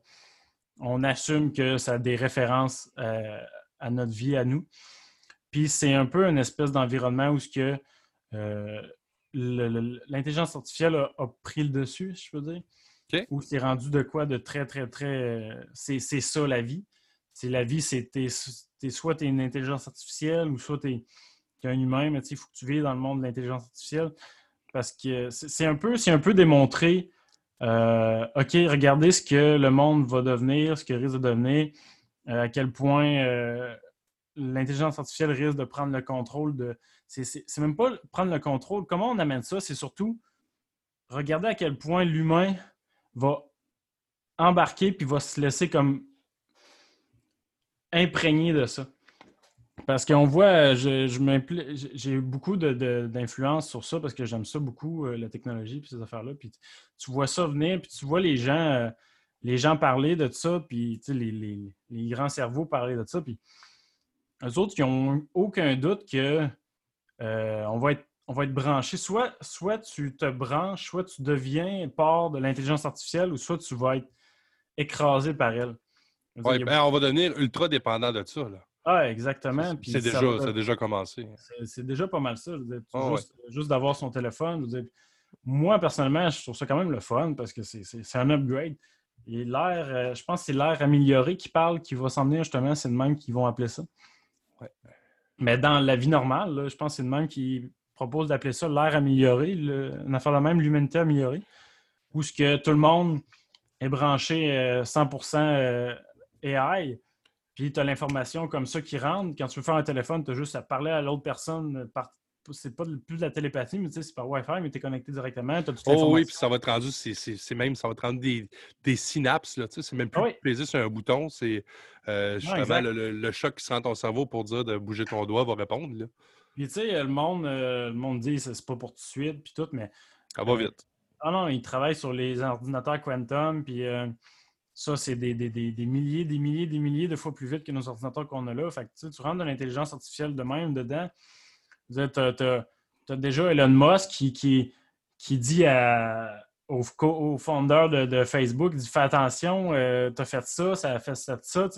On assume que ça a des références euh, à notre vie, à nous. Puis c'est un peu une espèce d'environnement où ce que euh, l'intelligence artificielle a, a pris le dessus, si je peux dire. OK. Où c'est rendu de quoi de très, très, très. c'est ça la vie. C'est la vie, c'est soit tu es une intelligence artificielle ou soit tu es, un humain, mais il faut que tu vives dans le monde de l'intelligence artificielle parce que c'est un peu, c'est un peu euh, OK, regardez ce que le monde va devenir, ce qu'il risque de devenir, euh, à quel point euh, l'intelligence artificielle risque de prendre le contrôle de. C'est même pas prendre le contrôle. Comment on amène ça? C'est surtout regarder à quel point l'humain va embarquer puis va se laisser comme imprégné de ça. Parce qu'on voit, je, je j'ai eu beaucoup d'influence sur ça parce que j'aime ça beaucoup, euh, la technologie puis ces affaires-là. Puis tu vois ça venir, puis tu vois les gens, euh, les gens parler de ça, puis les, les, les, grands cerveaux parler de ça. Puis eux autres, ils n'ont aucun doute que euh, on, va être, on va être branché. Soit, soit tu te branches, soit tu deviens part de l'intelligence artificielle, ou soit tu vas être écrasé par elle. Ouais, ben, on va devenir ultra dépendant de ça. Là. Ah, exactement. C'est déjà, déjà commencé. C'est déjà pas mal ça. Ah, juste, d'avoir son téléphone. moi, personnellement, je trouve ça quand même le fun parce que c'est un upgrade. Et l'air, euh, je pense que c'est l'air amélioré qui parle, qui va s'en venir justement. C'est le même qui vont appeler ça. Mais dans la vie normale, je pense que c'est le même qui propose d'appeler ça l'air amélioré, une affaire de même, l'humanité améliorée, où ce que tout le monde est branché 100% euh, AI, puis tu as l'information comme ça qui rentre. Quand tu veux faire un téléphone, tu as juste à parler à l'autre personne. Par... C'est pas plus de la télépathie, mais c'est par Wi-Fi, mais tu es connecté directement. oh oui, puis ça va te rendre, c'est même, ça va te rendre des, des synapses. C'est même plus plaisir sur un bouton. C'est euh, justement le, choc qui se rend ton cerveau pour dire de bouger ton doigt va répondre. Là. Puis tu sais, le monde, euh, le monde dit c'est pas pour tout de suite, puis tout, mais. Ça va vite. Ah non, ils travaillent sur les ordinateurs quantum, puis euh, ça, c'est des, milliers, des milliers, des milliers de fois plus vite que nos ordinateurs qu'on a là. Fait que, tu rentres dans l'intelligence artificielle de même dedans. Tu as, déjà Elon Musk qui, qui, dit au, au fondeur de, Facebook, dit Fais attention, euh, tu as fait ça, ça a fait ça, ça.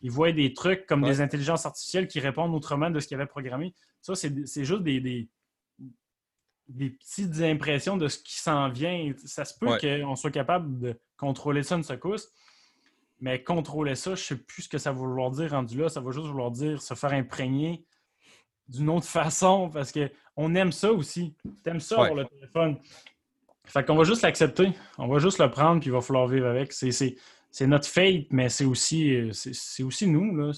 Il voit des trucs comme des intelligences artificielles qui répondent autrement de ce qu'il avait programmé. Ça, c'est juste des, des petites impressions de ce qui s'en vient. Ça se peut qu'on soit capable de contrôler ça une secousse, mais contrôler ça, je ne sais plus ce que ça va vouloir dire rendu là. Ça va juste vouloir dire se faire imprégner d'une autre façon parce qu'on aime ça aussi. Tu aimes ça pour le téléphone. Fait qu'on va juste l'accepter. On va juste le prendre puis il va falloir vivre avec. C'est notre fate, mais c'est aussi, c'est aussi nous. Là.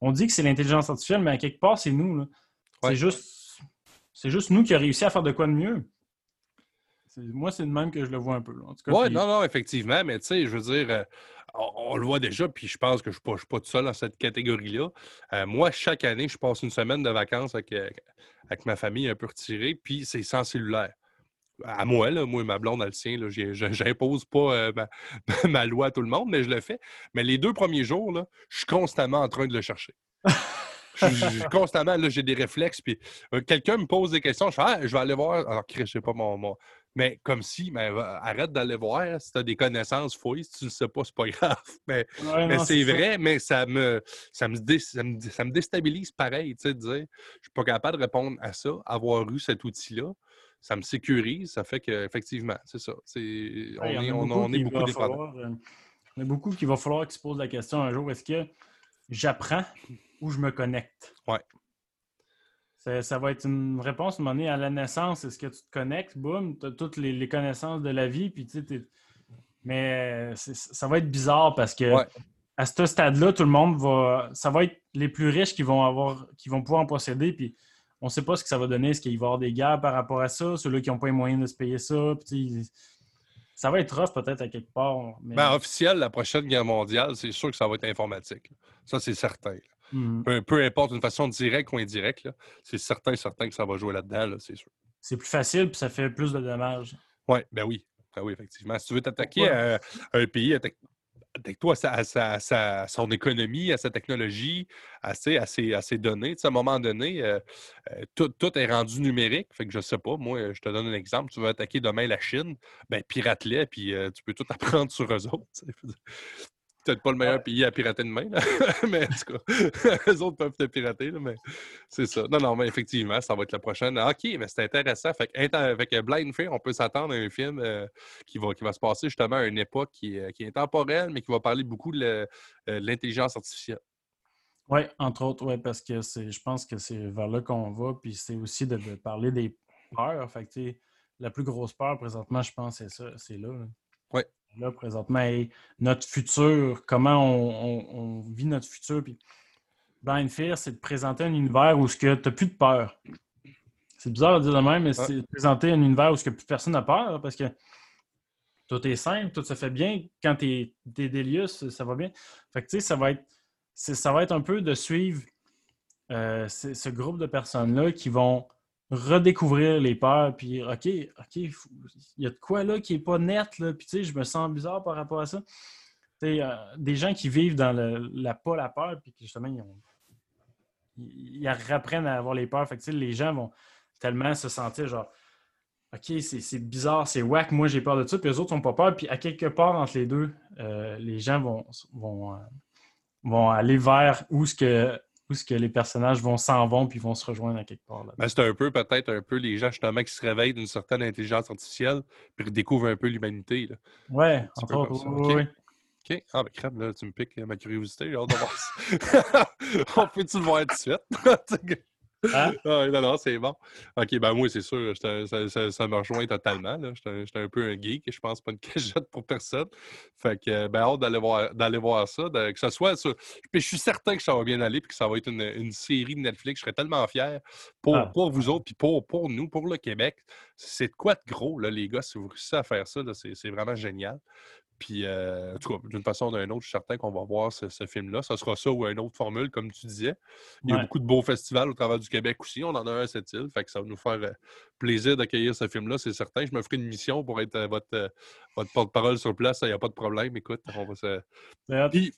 On dit que c'est l'intelligence artificielle, mais à quelque part, c'est nous. C'est juste c'est juste nous qui avons réussi à faire de quoi de mieux. Moi, c'est de même que je le vois un peu. Oui, non, non, effectivement, mais tu sais, je veux dire, euh, on, le voit déjà, puis je pense que je ne suis, pas tout seul dans cette catégorie-là. Euh, moi, chaque année, je passe une semaine de vacances avec, euh, avec ma famille un peu retirée, puis c'est sans cellulaire. À moi, là, moi et ma blonde, elle le sien, je n'impose pas ma, loi à tout le monde, mais je le fais. Mais les deux premiers jours, là, je suis constamment en train de le chercher. constamment, là, j'ai des réflexes. Puis euh, quelqu'un me pose des questions, je fais ah, je vais aller voir. Alors, je sais pas mon, Mais comme si, mais arrête d'aller voir. Si tu as des connaissances, fouille. Si tu ne sais pas, c'est pas grave. Mais, mais c'est vrai, mais ça me, ça, me ça, me, déstabilise pareil, tu sais, de dire je suis pas capable de répondre à ça, avoir eu cet outil-là. Ça me sécurise, ça fait qu'effectivement, c'est ça. on, est, on, est beaucoup. Euh, il y a beaucoup qui va falloir qu'ils se posent la question un jour est-ce que j'apprends où je me connecte. Ouais. Ça, va être une réponse à la naissance. Est-ce que tu te connectes? Boum, tu as toutes les, connaissances de la vie. Puis, Mais ça va être bizarre parce que à ce stade-là, tout le monde va. Ça va être les plus riches qui vont avoir qui vont pouvoir en posséder. Puis on ne sait pas ce que ça va donner. Est-ce qu'il va y avoir des guerres par rapport à ça? Ceux-là qui n'ont pas les moyens de se payer ça. Puis, ça va être rough peut-être à quelque part. Mais... Ben, officiel, la prochaine guerre mondiale, c'est sûr que ça va être informatique. Ça, c'est certain. Mm-hmm. Peu, importe, une façon directe ou indirecte, c'est certain, certain que ça va jouer là-dedans, c'est sûr. C'est plus facile, puis ça fait plus de dommages. Ouais, ben oui, ben oui, effectivement. Si tu veux t'attaquer à, un pays, attaque-toi à, son économie, à sa technologie, à ses, à ses, données. à un moment donné, euh, euh, tout, est rendu numérique. Fait que je sais pas, moi, je te donne un exemple. Tu veux attaquer demain la Chine, ben pirate-les, puis euh, tu peux tout apprendre sur eux autres peut-être pas le meilleur pays à pirater de main, mais en tout cas, les autres peuvent te pirater, mais c'est ça. Non, non, mais effectivement, ça va être la prochaine. OK, mais c'est intéressant. Fait avec Blind Fear, on peut s'attendre à un film euh, qui, va, qui va se passer justement à une époque qui, euh, qui est intemporelle, mais qui va parler beaucoup de euh, l'intelligence artificielle. Oui, entre autres, oui, parce que je pense que c'est vers là qu'on va, puis c'est aussi de, parler des peurs. Fait la plus grosse peur présentement, je pense, c'est ça, c'est là. là. Oui là présentement notre futur, comment on, vit notre futur. Puis Blind Fear, c'est de présenter un univers où tu n'as plus de peur. C'est bizarre de dire de même, mais c'est de présenter un univers où plus personne n'a peur parce que tout est simple, tout se fait bien. Quand tu es, Delius, ça va bien. Fait que tu sais, ça va être ça va être un peu de suivre euh, ce groupe de personnes-là qui vont redécouvrir les peurs, puis OK, OK, il y a de quoi là qui n'est pas net, là, puis tu sais, je me sens bizarre par rapport à ça. Tu sais, des gens qui vivent dans la pas la peur, puis justement, ils, ont, ils, apprennent à avoir les peurs. Fait que, les gens vont tellement se sentir genre OK, c'est bizarre, c'est whack, moi j'ai peur de ça, puis les autres n'ont pas peur. Puis à quelque part entre les deux, euh, les gens vont, vont, euh, vont aller vers où ce que où ce que les personnages vont s'en vont puis vont se rejoindre à quelque part. Là. Ben, c'est un peu peut-être un peu les gens justement qui se réveillent d'une certaine intelligence artificielle puis découvrent un peu l'humanité. Ouais, entre autres, oui. OK. Ah, ben, crème, là, tu me piques ma curiosité. J'ai hâte de voir ça. On peut-tu le voir tout de suite? Ah, non, non, c'est bon. OK, ben moi, c'est sûr, ça, ça, me rejoint totalement. J'étais un peu un geek et je pense pas une cagette pour personne. Fait que, ben, hâte d'aller voir, voir ça. que ce soit ça. Puis je suis certain que ça va bien aller puis que ça va être une, série de Netflix. Je serais tellement fier pour, ah. pour vous autres puis pour, pour nous, pour le Québec. C'est de quoi de gros, là, les gars, si vous réussissez à faire ça, c'est vraiment génial. Puis, euh, en tout cas, d'une façon ou d'une autre, je suis certain qu'on va voir ce, film-là. Ce sera ça ou une autre formule, comme tu disais. Il y a beaucoup de beaux festivals au travers du Québec aussi. On en a un à cette île. Fait que ça va nous faire euh, plaisir d'accueillir ce film-là, c'est certain. Je me ferai une mission pour être euh, votre, votre porte-parole sur place. Il n'y a pas de problème. Écoute, on va se. Puis,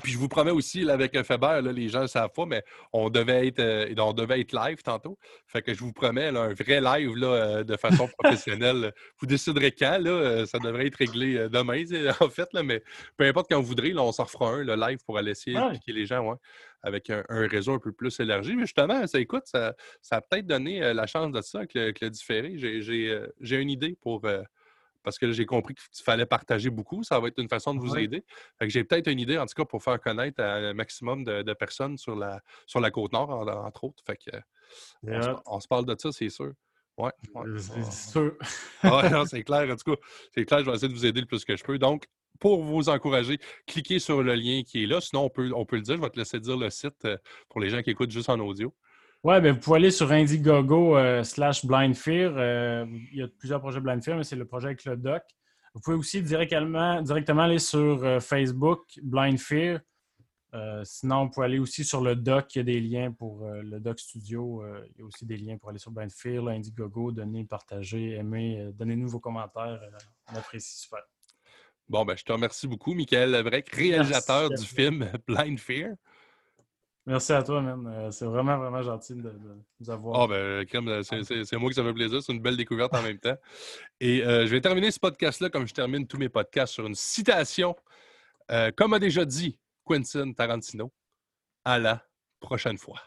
puis je vous promets aussi, avec Faber, les gens ne savent pas, mais on devait être euh, on devait être live tantôt. Fait que je vous promets un vrai live là, euh, de façon professionnelle. vous déciderez quand, là, euh, ça devrait être réglé demain, en fait, là, mais peu importe quand vous voudrez, là, on s'en fera un, le live, pour aller essayer d'expliquer les gens, ouais, avec un, réseau un peu plus élargi. Mais justement, ça écoute, ça, ça a peut-être donné la chance de ça avec le, différé. J'ai une idée pour parce que j'ai compris qu'il fallait partager beaucoup. Ça va être une façon de vous aider. j'ai peut-être une idée, en tout cas, pour faire connaître un maximum de, personnes sur la, sur la côte nord, entre autres. Fait que, on, se, parle de ça, c'est sûr. Oui, euh, c'est sûr. ah, c'est clair. En tout cas, c'est clair, je vais essayer de vous aider le plus que je peux. Donc, pour vous encourager, cliquez sur le lien qui est là. Sinon, on peut, on peut le dire. Je vais te laisser dire le site euh, pour les gens qui écoutent juste en audio. Oui, ben, vous pouvez aller sur Indiegogo euh, slash Blind Fear. Euh, il y a plusieurs projets Blind Fear, mais c'est le projet avec le doc. Vous pouvez aussi directement, directement aller sur euh, Facebook, Blind Fear. sinon, vous pouvez aller aussi sur le doc. Il y a des liens pour le doc studio. il y a aussi des liens pour aller sur Blind Fear, Indiegogo, donner, partager, aimer, donnez-nous vos commentaires. on apprécie super. Bon, ben, je te remercie beaucoup, Michael Lebrec, réalisateur du film Blind Fear. Merci à toi, man. Euh, c'est vraiment, vraiment gentil de, nous avoir. Ah, ben, crème, c'est moi qui ça fait plaisir. C'est une belle découverte en même temps. Et euh, je vais terminer ce podcast-là comme je termine tous mes podcasts sur une citation. Euh, comme a déjà dit Quentin Tarantino, à la prochaine fois.